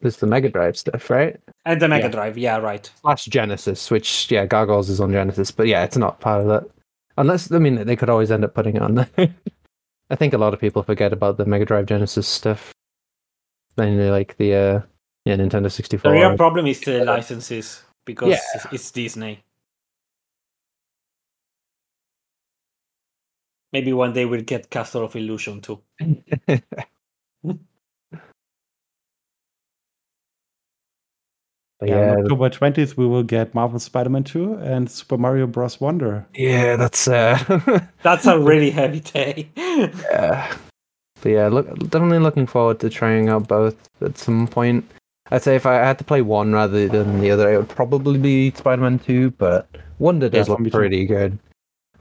there's the Mega Drive stuff, right? And the Mega Yeah. Drive, yeah, right. Slash Genesis, which yeah, Gargoyles is on Genesis, but yeah, it's not part of that. Unless I mean, they could always end up putting it on there. I think a lot of people forget about the Mega Drive Genesis stuff. Mainly like the uh, yeah Nintendo 64. The real problem is the licenses because Yeah. it's- it's Disney. Maybe one day we'll get Castle of Illusion too. But Yeah, yeah, October 20th, we will get Marvel Spider-Man 2 and Super Mario Bros. Wonder. yeah, that's uh, That's a really heavy day. yeah. But yeah, look, definitely looking forward to trying out both at some point. I'd say if I had to play one rather than the other, it would probably be Spider-Man 2, but Wonder does Yeah, look pretty good.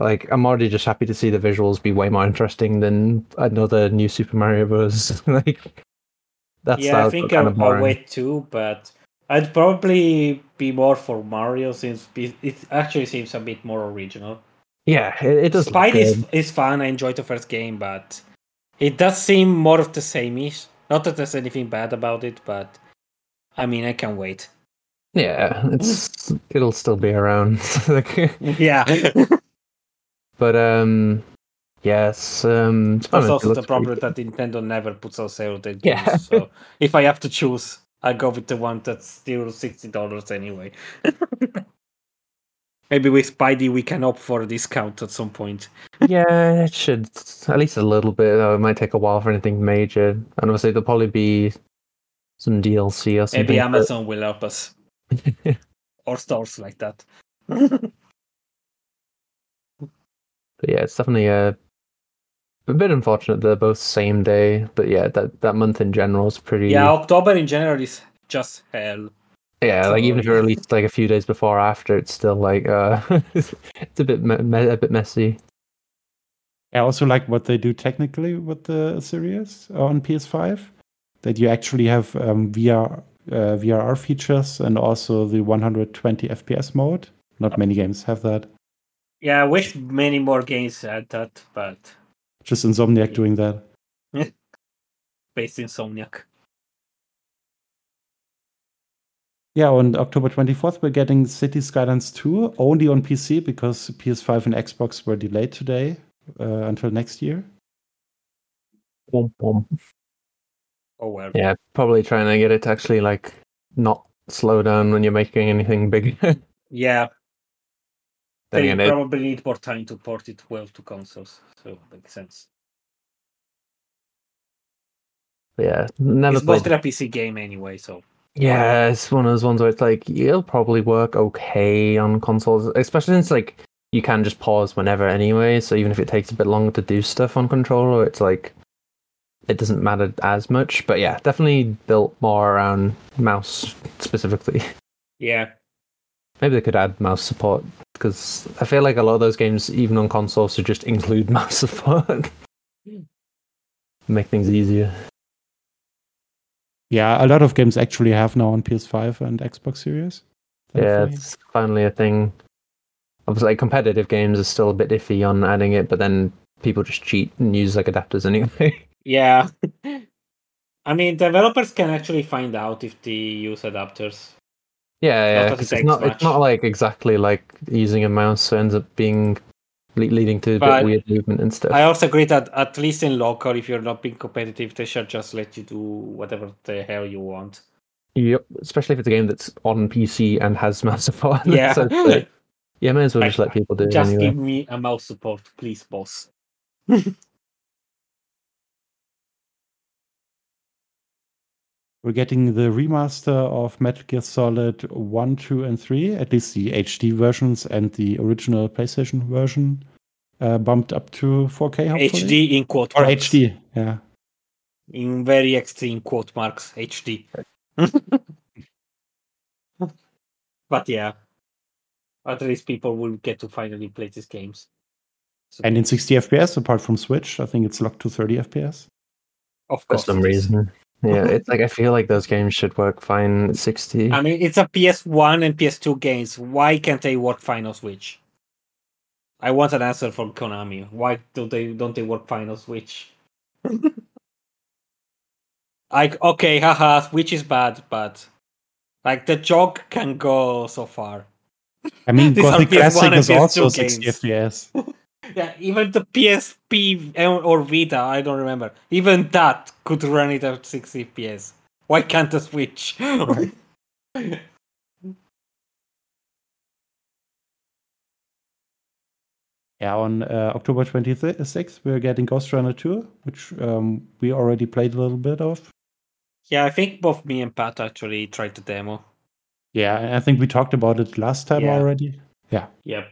Like, I'm already just happy to see the visuals be way more interesting than another new Super Mario Bros. like, that's yeah, I think kind I'll, of I'll wait too, but I'd probably be more for Mario since it it actually seems a bit more original. Yeah, it, it does. Spidey is, is fun. I enjoyed the first game, but it does seem more of the same-ish. Not that there's anything bad about it, but I mean, I can wait. Yeah, it's it'll still be around. Yeah, but um, yes, um, that's Spider-Man also the problem that Nintendo never puts on sale their games. Yeah. So if I have to choose, I go with the one that's still sixty dollars anyway. Maybe with Spidey we can opt for a discount at some point. Yeah, it should at least a little bit. Though it might take a while for anything major, and obviously there'll probably be some DLC or something. Maybe but- Amazon will help us or stores like that. But yeah, it's definitely a a bit unfortunate they're both same day. But yeah, that that month in general is pretty. yeah, October in general is just hell. yeah. Like even if you're released like a few days before or after, it's still like uh, it's a bit me- me- a bit messy. I also like what they do technically with the series on PS5. That you actually have um, VR uh, VRR features and also the 120 FPS mode. Not many games have that. Yeah, I wish many more games had that, but Just Insomniac doing that. based Insomniac. Yeah, on October 24th, we're getting Cities Skylines 2 only on PC because PS5 and Xbox were delayed today uh, until next year. Womp womp. Oh well. Yeah, probably trying to get it to actually like not slow down when you're making anything big. Yeah, they again, it- probably need more time to port it well to consoles, so makes sense. yeah, never it's mostly a PC game anyway, so Yeah, it's one of those ones where it's like it'll probably work okay on consoles, especially since like you can just pause whenever anyway. So even if it takes a bit longer to do stuff on controller, it's like it doesn't matter as much. But yeah, definitely built more around mouse specifically. yeah. Maybe they could add mouse support because I feel like a lot of those games, even on consoles, should just include mouse support. Make things easier. Yeah, a lot of games actually have now on PS5 and Xbox Series. Yeah, it's finally a thing. Obviously, like, competitive games are still a bit iffy on adding it, but then people just cheat and use like adapters anyway. Yeah. I mean, developers can actually find out if they use adapters. Yeah, yeah. it's not. much. It's not like exactly like using a mouse, so ends up being le- leading to weird movement and stuff. I also agree that at least in local, if you're not being competitive, they should just let you do whatever the hell you want. Yep, especially if it's a game that's on PC and has mouse support. Yeah. so yeah, may as well just let people do it Just anyway. give me a mouse support, please, boss. We're getting the remaster of Metal Gear Solid 1, 2, and 3, at least the HD versions and the original PlayStation version, uh, bumped up to 4K, hopefully. HD in quote Or. HD, yeah. In very extreme quote marks, HD. but yeah, at least people will get to finally play these games. So- And in 60 FPS, apart from Switch, I think it's locked to 30 FPS. Of for course. some it is. reason. Yeah, it's like I feel like those games should work fine at 60. I mean, it's a PS1 and PS2 games. Why can't they work fine on Switch? I want an answer from Konami. Why don't they don't they work fine on Switch? like, okay, haha, Switch is bad, but like the joke can go so far. I mean, These Gothic PS1 Classic and is also PS2 60 games. FPS. Yeah, even the PSP or Vita, I don't remember. Even that could run it at 60 FPS. Why can't the Switch? Yeah, on uh, October 26th, we're getting Ghostrunner 2, which um, we already played a little bit of. yeah, I think both me and Pat actually tried the demo. Yeah, I think we talked about it last time Yeah. already. Yeah. Yep.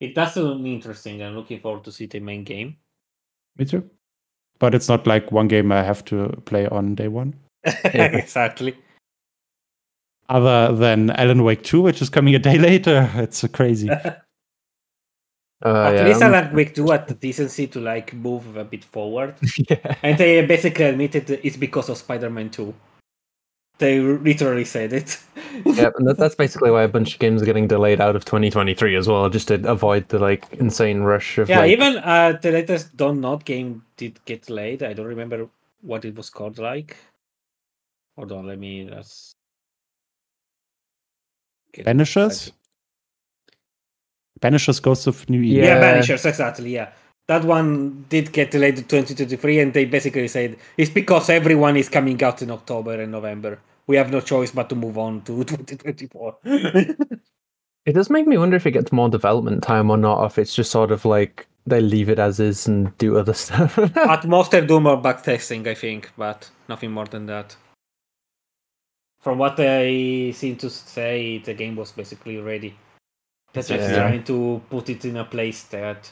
It does look interesting. I'm looking forward to see the main game. Me too. But it's not like one game I have to play on day one. exactly. Other than Alan Wake 2, which is coming a day later. It's uh, crazy. At Uh, yeah, least I'm- Alan Wake 2 had the decency to like move a bit forward. yeah. And they basically admitted that it's because of Spider-Man 2. They literally said it. yeah, and that, that's basically why a bunch of games are getting delayed out of 2023 as well, just to avoid the like insane rush of Yeah, like, even uh, the latest Don't Nod game did get delayed. I don't remember what it was called like. Hold on, let me just. get- Banishers? Banishers Ghost of New Eden. Yeah, Yeah. Banishers, exactly. Yeah, that one did get delayed to 2023, and they basically said it's because everyone is coming out in October and November. We have no choice but to move on to 2024. It does make me wonder if it gets more development time or not, or if it's just sort of like they leave it as is and do other stuff. At most, they do doing more backtesting, I think, but nothing more than that. From what they seem to say, the game was basically ready. They're just Yeah. trying to put it in a place that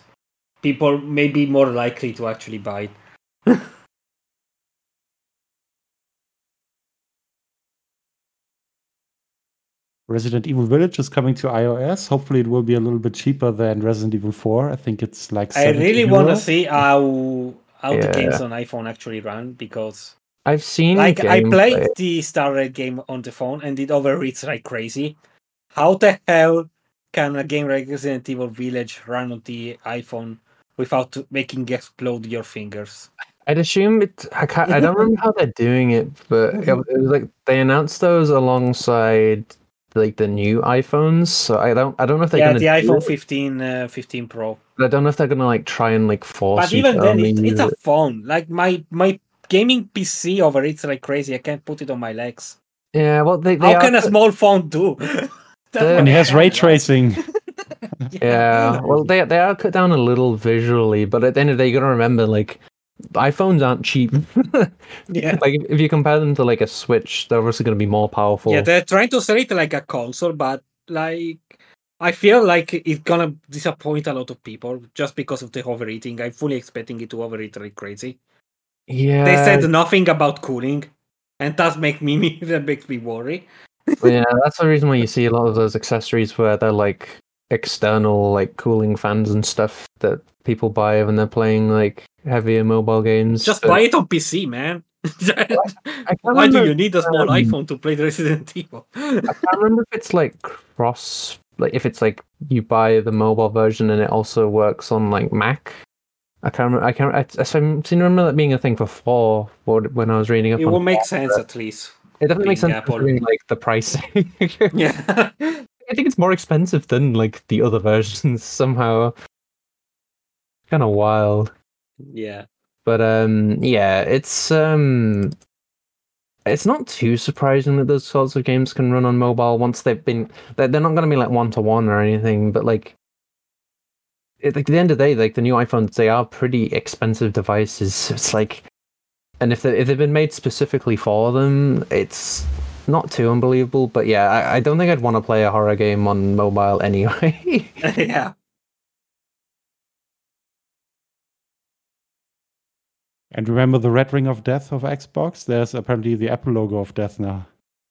people may be more likely to actually buy it. Resident Evil Village is coming to iOS. Hopefully, it will be a little bit cheaper than Resident Evil 4. I think it's like. I really want to see how how the games on iPhone actually run because I've seen like I gameplay. played the Star Rail game on the phone and it overreads like crazy. How the hell can a game like Resident Evil Village run on the iPhone without making explode your fingers? I'd assume it. I can't. I don't remember how they're doing it, but it, it was like they announced those alongside like the new iPhones. So I don't. I don't know if they're yeah, gonna. the iPhone it, 15, uh, 15 Pro. but I don't know if they're gonna like try and like force. But you even to then, only it, it's a it. phone. Like my my gaming PC overreads like crazy. I can't put it on my legs. Yeah. Well, they. they How are can a small phone do? That's The- what And it has ray tracing. Yeah, well, they they are cut down a little visually, but at the end of the day, you gotta remember, like, iPhones aren't cheap. yeah. like, if- if you compare them to like a Switch, they're obviously gonna be more powerful. Yeah, they're trying to sell it like a console, but like I feel like it's gonna disappoint a lot of people just because of the overeating. I'm fully expecting it to overeat like crazy. yeah. They said nothing about cooling, and that makes me that makes me worry. yeah, that's the reason why you see a lot of those accessories where they're like external, like cooling fans and stuff that people buy when they're playing like heavier mobile games. Just but buy it on PC, man. Why do you need a small um, iPhone to play Resident Evil? I can't remember if it's like cross, like if it's like you buy the mobile version and it also works on like Mac. I can't remember. I can't. I, I seem to remember that being a thing before what- when I was reading up. it will make four, sense at least. It definitely makes sense Apple. considering like the pricing. Yeah. I think it's more expensive than like the other versions somehow. Kind of wild. yeah. But um yeah, it's um it's not too surprising that those sorts of games can run on mobile once they've been they're, they're not going to be like one to one or anything, but like at the end of the day, like the new iPhones, they are pretty expensive devices. It's like, and if they if they've been made specifically for them, it's not too unbelievable. But yeah, I, I don't think I'd want to play a horror game on mobile anyway. yeah. And remember the red ring of death of Xbox? There's apparently the Apple logo of death now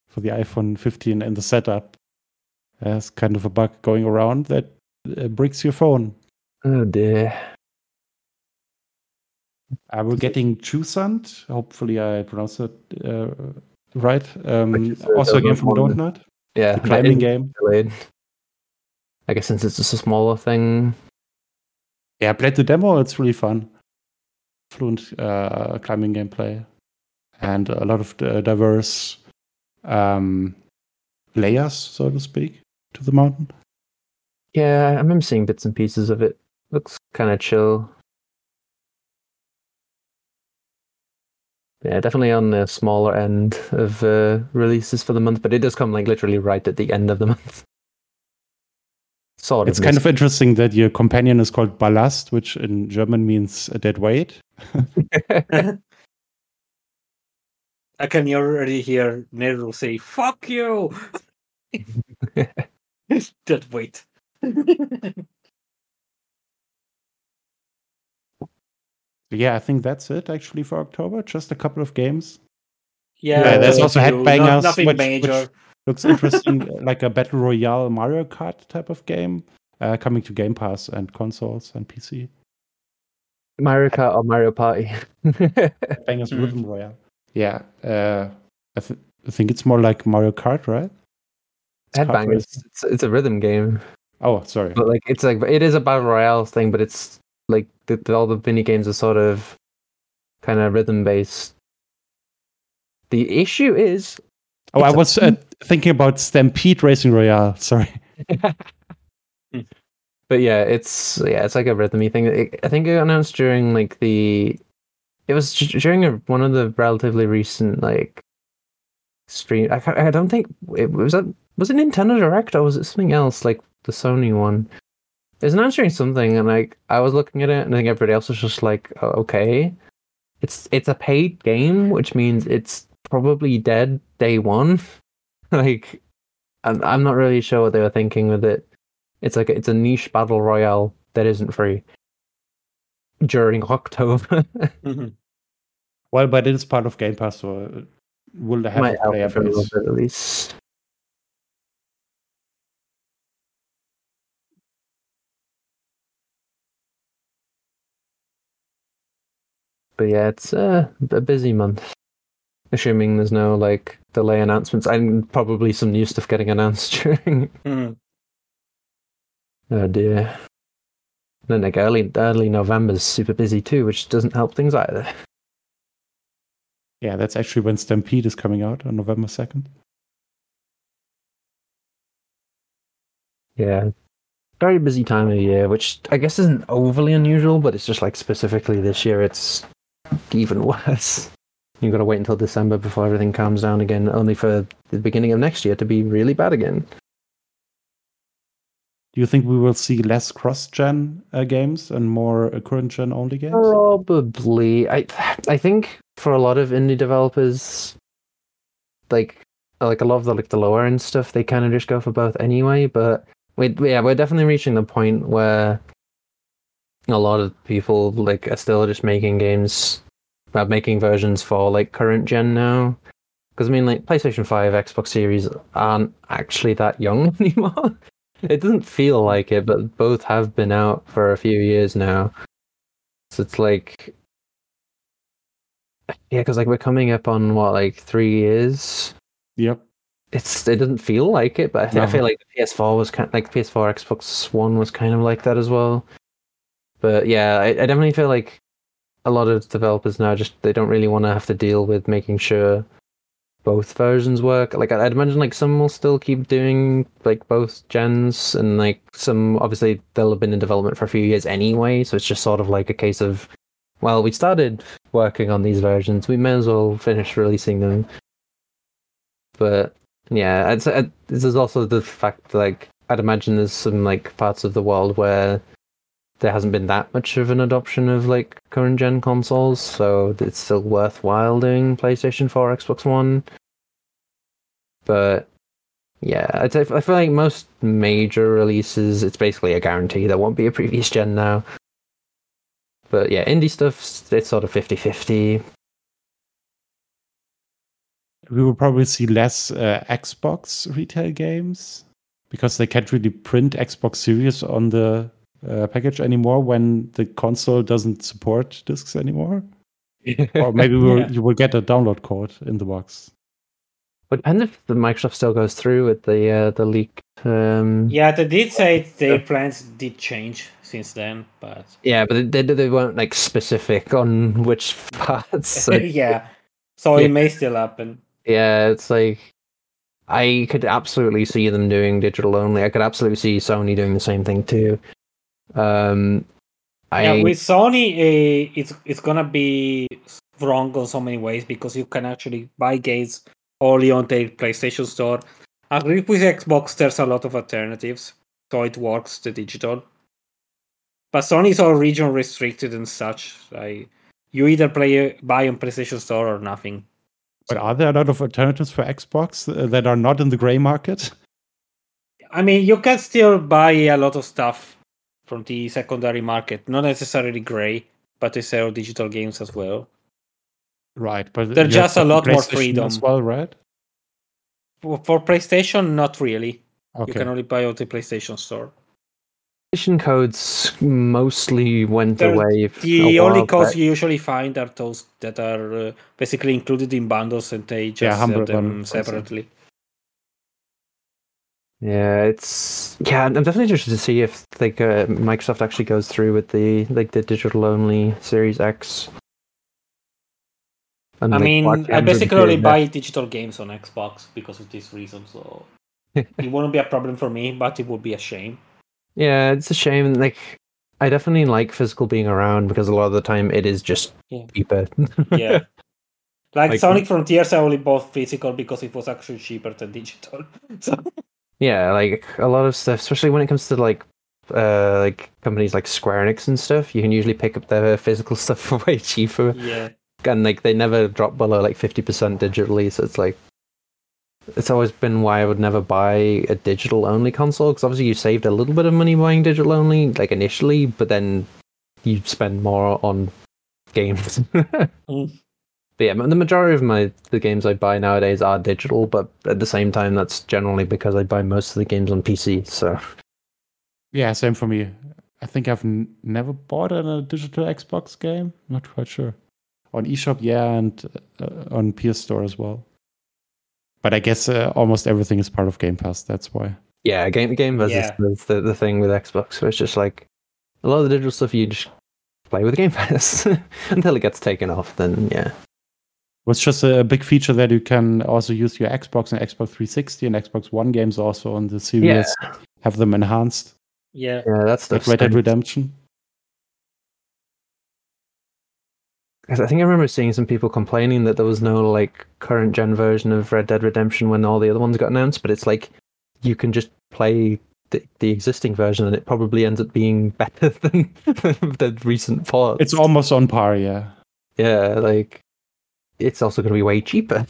for the iPhone 15 in the setup. There's kind of a bug going around that uh, bricks your phone. oh dear. Uh, we're getting Jusant. Hopefully, I pronounced it uh, right. Um, is, uh, also a game Don't Nod from one. Don't Nod, Yeah, the climbing game. delayed. I guess since it's just a smaller thing. Yeah, I played the demo. It's really fun. Fluent uh, climbing gameplay and a lot of uh, diverse um, layers, so to speak, to the mountain. Yeah, I remember seeing bits and pieces of it. Looks kind of chill. Yeah, definitely on the smaller end of uh, releases for the month, but it does come like literally right at the end of the month. Sort of. It's kind of interesting that your companion is called Ballast, which in German means a dead weight. I can already hear Nero say, fuck you! dead wait. Yeah, I think that's it actually for October. Just a couple of games. yeah, Yeah, there's also to do, no- Headbangers, nothing which- major. which- Looks interesting, like a battle royale Mario Kart type of game, uh, coming to Game Pass and consoles and PC. Mario Kart or Mario Party. Headbangers Mhm. Rhythm Royale. Yeah, uh, I, th- I think it's more like Mario Kart, right? It's Headbangers. It's, it's a rhythm game, Oh, sorry. but like it's like it is a battle royale thing, but it's like the, the- all the mini games are sort of kind of rhythm based. The issue is Oh, I a- was uh, thinking about Stampede Racing Royale. Sorry. But yeah, it's yeah, it's like a rhythmy thing. It, I think it announced during like the, it was j- during a, one of the relatively recent like stream. I I don't think it was that was it Nintendo Direct or was it something else like the Sony one. Announced during something, and like I was looking at it, and I think everybody else was just like, oh, okay, it's it's a paid game, which means it's probably dead day one. like, I'm I'm not really sure what they were thinking with it. It's like it's a niche battle royale that isn't free during October. Mhm. Well, but it is part of Game Pass, so will have Might a player for a little base. at least. But yeah, it's uh, a busy month. Assuming there's no like delay announcements and probably some new stuff getting announced during. Mhm. Oh dear. Then like early early November's super busy too, which doesn't help things either. Yeah, that's actually when Stampede is coming out on November 2nd. Yeah. Very busy time of year, which I guess isn't overly unusual, but it's just like specifically this year it's even worse. You've got to wait until December before everything calms down again, only for the beginning of next year to be really bad again. Do you think we will see less cross-gen uh, games and more uh, current-gen only games? Probably. I I think for a lot of indie developers, like like a lot of the like the lower end stuff, they kind of just go for both anyway. But we yeah, we're definitely reaching the point where a lot of people like are still just making games, uh, making versions for like current gen now. Because I mean, like PlayStation Five, Xbox Series aren't actually that young anymore. it doesn't feel like it, but both have been out for a few years now. So it's like, yeah, because like we're coming up on what like three years. Yep. It's it doesn't feel like it, but I, th- I feel like the PS4 was kind of, like PS4, Xbox One was kind of like that as well. But yeah, I, I definitely feel like a lot of developers now just they don't really want to have to deal with making sure both versions work. Like I'd imagine like some will still keep doing like both gens, and like some obviously they'll have been in development for a few years anyway. So it's just sort of like a case of, well, we started working on these versions, we may as well finish releasing them. But yeah, I'd say there's also the fact like I'd imagine there's some like parts of the world where there hasn't been that much of an adoption of like current gen consoles, so it's still worthwhile doing PlayStation 4, Xbox One. But yeah, I feel like most major releases, it's basically a guarantee there won't be a previous gen now. But yeah, indie stuff, it's sort of 50 50. We will probably see less uh, Xbox retail games because they can't really print Xbox Series on the uh, package anymore when the console doesn't support discs anymore? or maybe we'll, Yeah. you will get a download code in the box. But depends if the Microsoft still goes through with the uh, the leaked. Um, Yeah, they did say their plans did change since then, but yeah, but they, they they weren't like specific on which parts. so- yeah. So Yeah. it may still happen. Yeah, it's like I could absolutely see them doing digital only. I could absolutely see Sony doing the same thing too. Um, I Yeah, with Sony, uh, it's it's gonna be wrong on so many ways because you can actually buy games only on the PlayStation Store. I agree with Xbox. There's a lot of alternatives, so it works the digital. But Sony's all region restricted and such. Like you either play buy on PlayStation Store or nothing. But are there a lot of alternatives for Xbox uh, that are not in the gray market? I mean, you can still buy a lot of stuff from the secondary market, not necessarily gray, but they sell digital games as well. Right, but There's you have just a lot more freedom. as well, right? For, for PlayStation, not really. You can only buy on the PlayStation Store. PlayStation codes mostly went They're- away. The only while codes back. you usually find are those that are uh, basically included in bundles, and they just Yeah, sell them Bundle, for separately. Yeah, it's yeah. I'm definitely interested to see if like uh, Microsoft actually goes through with the like the digital only Series X. And, I like, mean, I basically buy digital games on Xbox because of this reason, so it wouldn't be a problem for me, but it would be a shame. Yeah, it's a shame. Like, I definitely like physical being around because a lot of the time it is just Yeah. cheaper. Yeah. Like, Like- Sonic Frontiers, I only bought physical because it was actually cheaper than digital. So yeah, like a lot of stuff, especially when it comes to like uh like companies like Square Enix and stuff, you can usually pick up their physical stuff for way cheaper. yeah, And like they never drop below like fifty percent digitally, so it's like it's always been why I would never buy a digital only console because obviously you saved a little bit of money buying digital only like initially, but then you spend more on games. Mm. But yeah, the majority of my the games I buy nowadays are digital, but at the same time, that's generally because I buy most of the games on PC. So Yeah, same for me. I think I've n- never bought a digital Xbox game. Not quite sure. On eShop, yeah, and uh, on PS Store as well. But I guess uh, almost everything is part of Game Pass. That's why. yeah, game game versus Yeah. the, the the thing with Xbox. So it's just like a lot of the digital stuff you just play with Game Pass until it gets taken off. Then yeah, It's just a big feature that you can also use your Xbox and Xbox 360 and Xbox One games also on the series. Have them enhanced, yeah. yeah, that's the like Red Dead Redemption. Because I think I remember seeing some people complaining that there was no like current gen version of Red Dead Redemption when all the other ones got announced, but it's like you can just play the, the existing version and it probably ends up being better than the recent ports. It's almost on par, yeah. yeah, like it's also going to be way cheaper.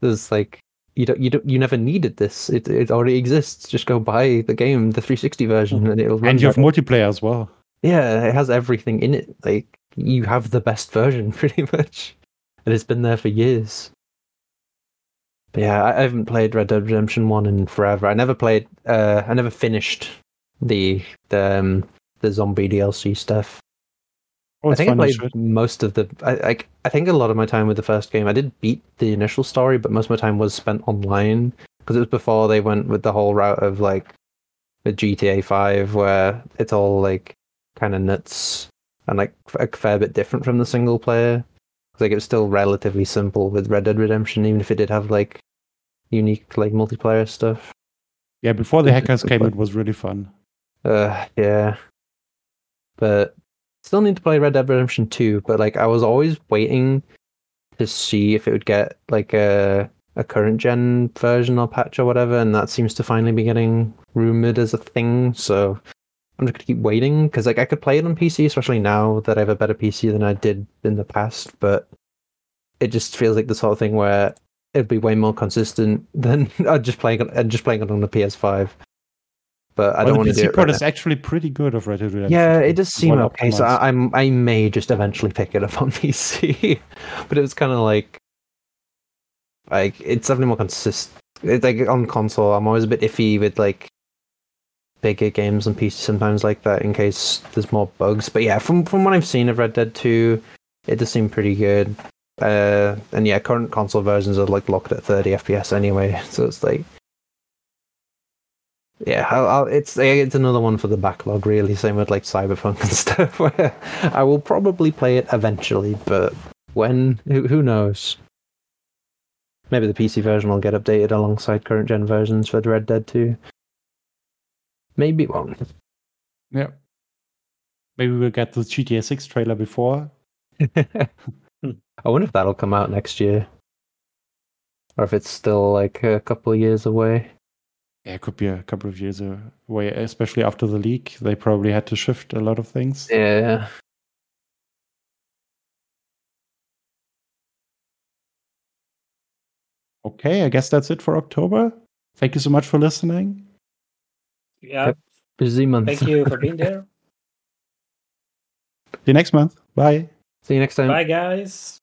There's like you don't you don't you never needed this. It it already exists. Just go buy the game, the 360 version, and it'll run. And you have multiplayer as well. Yeah, it has everything in it. Like you have the best version, pretty much, and it's been there for years. But yeah, I, I haven't played Red Dead Redemption One in forever. I never played. Uh, I never finished the the um, the zombie DLC stuff. Oh, I think I played most of the. I, I I think a lot of my time with the first game, I did beat the initial story, but most of my time was spent online because it was before they went with the whole route of like the GTA Five, where it's all like kind of nuts and like a fair bit different from the single player. Like it was still relatively simple with Red Dead Redemption, even if it did have like unique like multiplayer stuff. Yeah, before the hackers came, it was really fun. Uh, yeah. But still need to play Red Dead Redemption 2, but like I was always waiting to see if it would get like a a current gen version or patch or whatever, and that seems to finally be getting rumored as a thing. So I'm just gonna keep waiting because like I could play it on PC, especially now that I have a better PC than I did in the past. But it just feels like the sort of thing where it'd be way more consistent than uh, just playing and just playing it on the PS5. But I Well, don't want to do it. Right is actually pretty good of Red Dead Redemption. yeah, it does seem Well okay. So. I, I'm I may just eventually pick it up on PC, but it was kind of like like it's definitely more consistent. It's like on console, I'm always a bit iffy with like bigger games on PC sometimes like that in case there's more bugs. But yeah, from from what I've seen of Red Dead Two, it does seem pretty good. Uh, and yeah, current console versions are like locked at 30 FPS anyway, so it's like. Yeah, I'll, I'll, it's it's another one for the backlog. Really, same with like Cyberpunk and stuff. Where I will probably play it eventually, but when who, who knows? Maybe the PC version will get updated alongside current gen versions for Red Dead 2. Maybe it won't. Yeah. Maybe we'll get the GTA 6 trailer before. I wonder if that'll come out next year. Or if it's still like a couple of years away. Yeah, it could be a couple of years away, especially after the leak. They probably had to shift a lot of things. Yeah. Okay, I guess that's it for October. Thank you so much for listening. Yeah. Yep. Busy month. Thank you for being there. See you next month. Bye. See you next time. Bye, guys.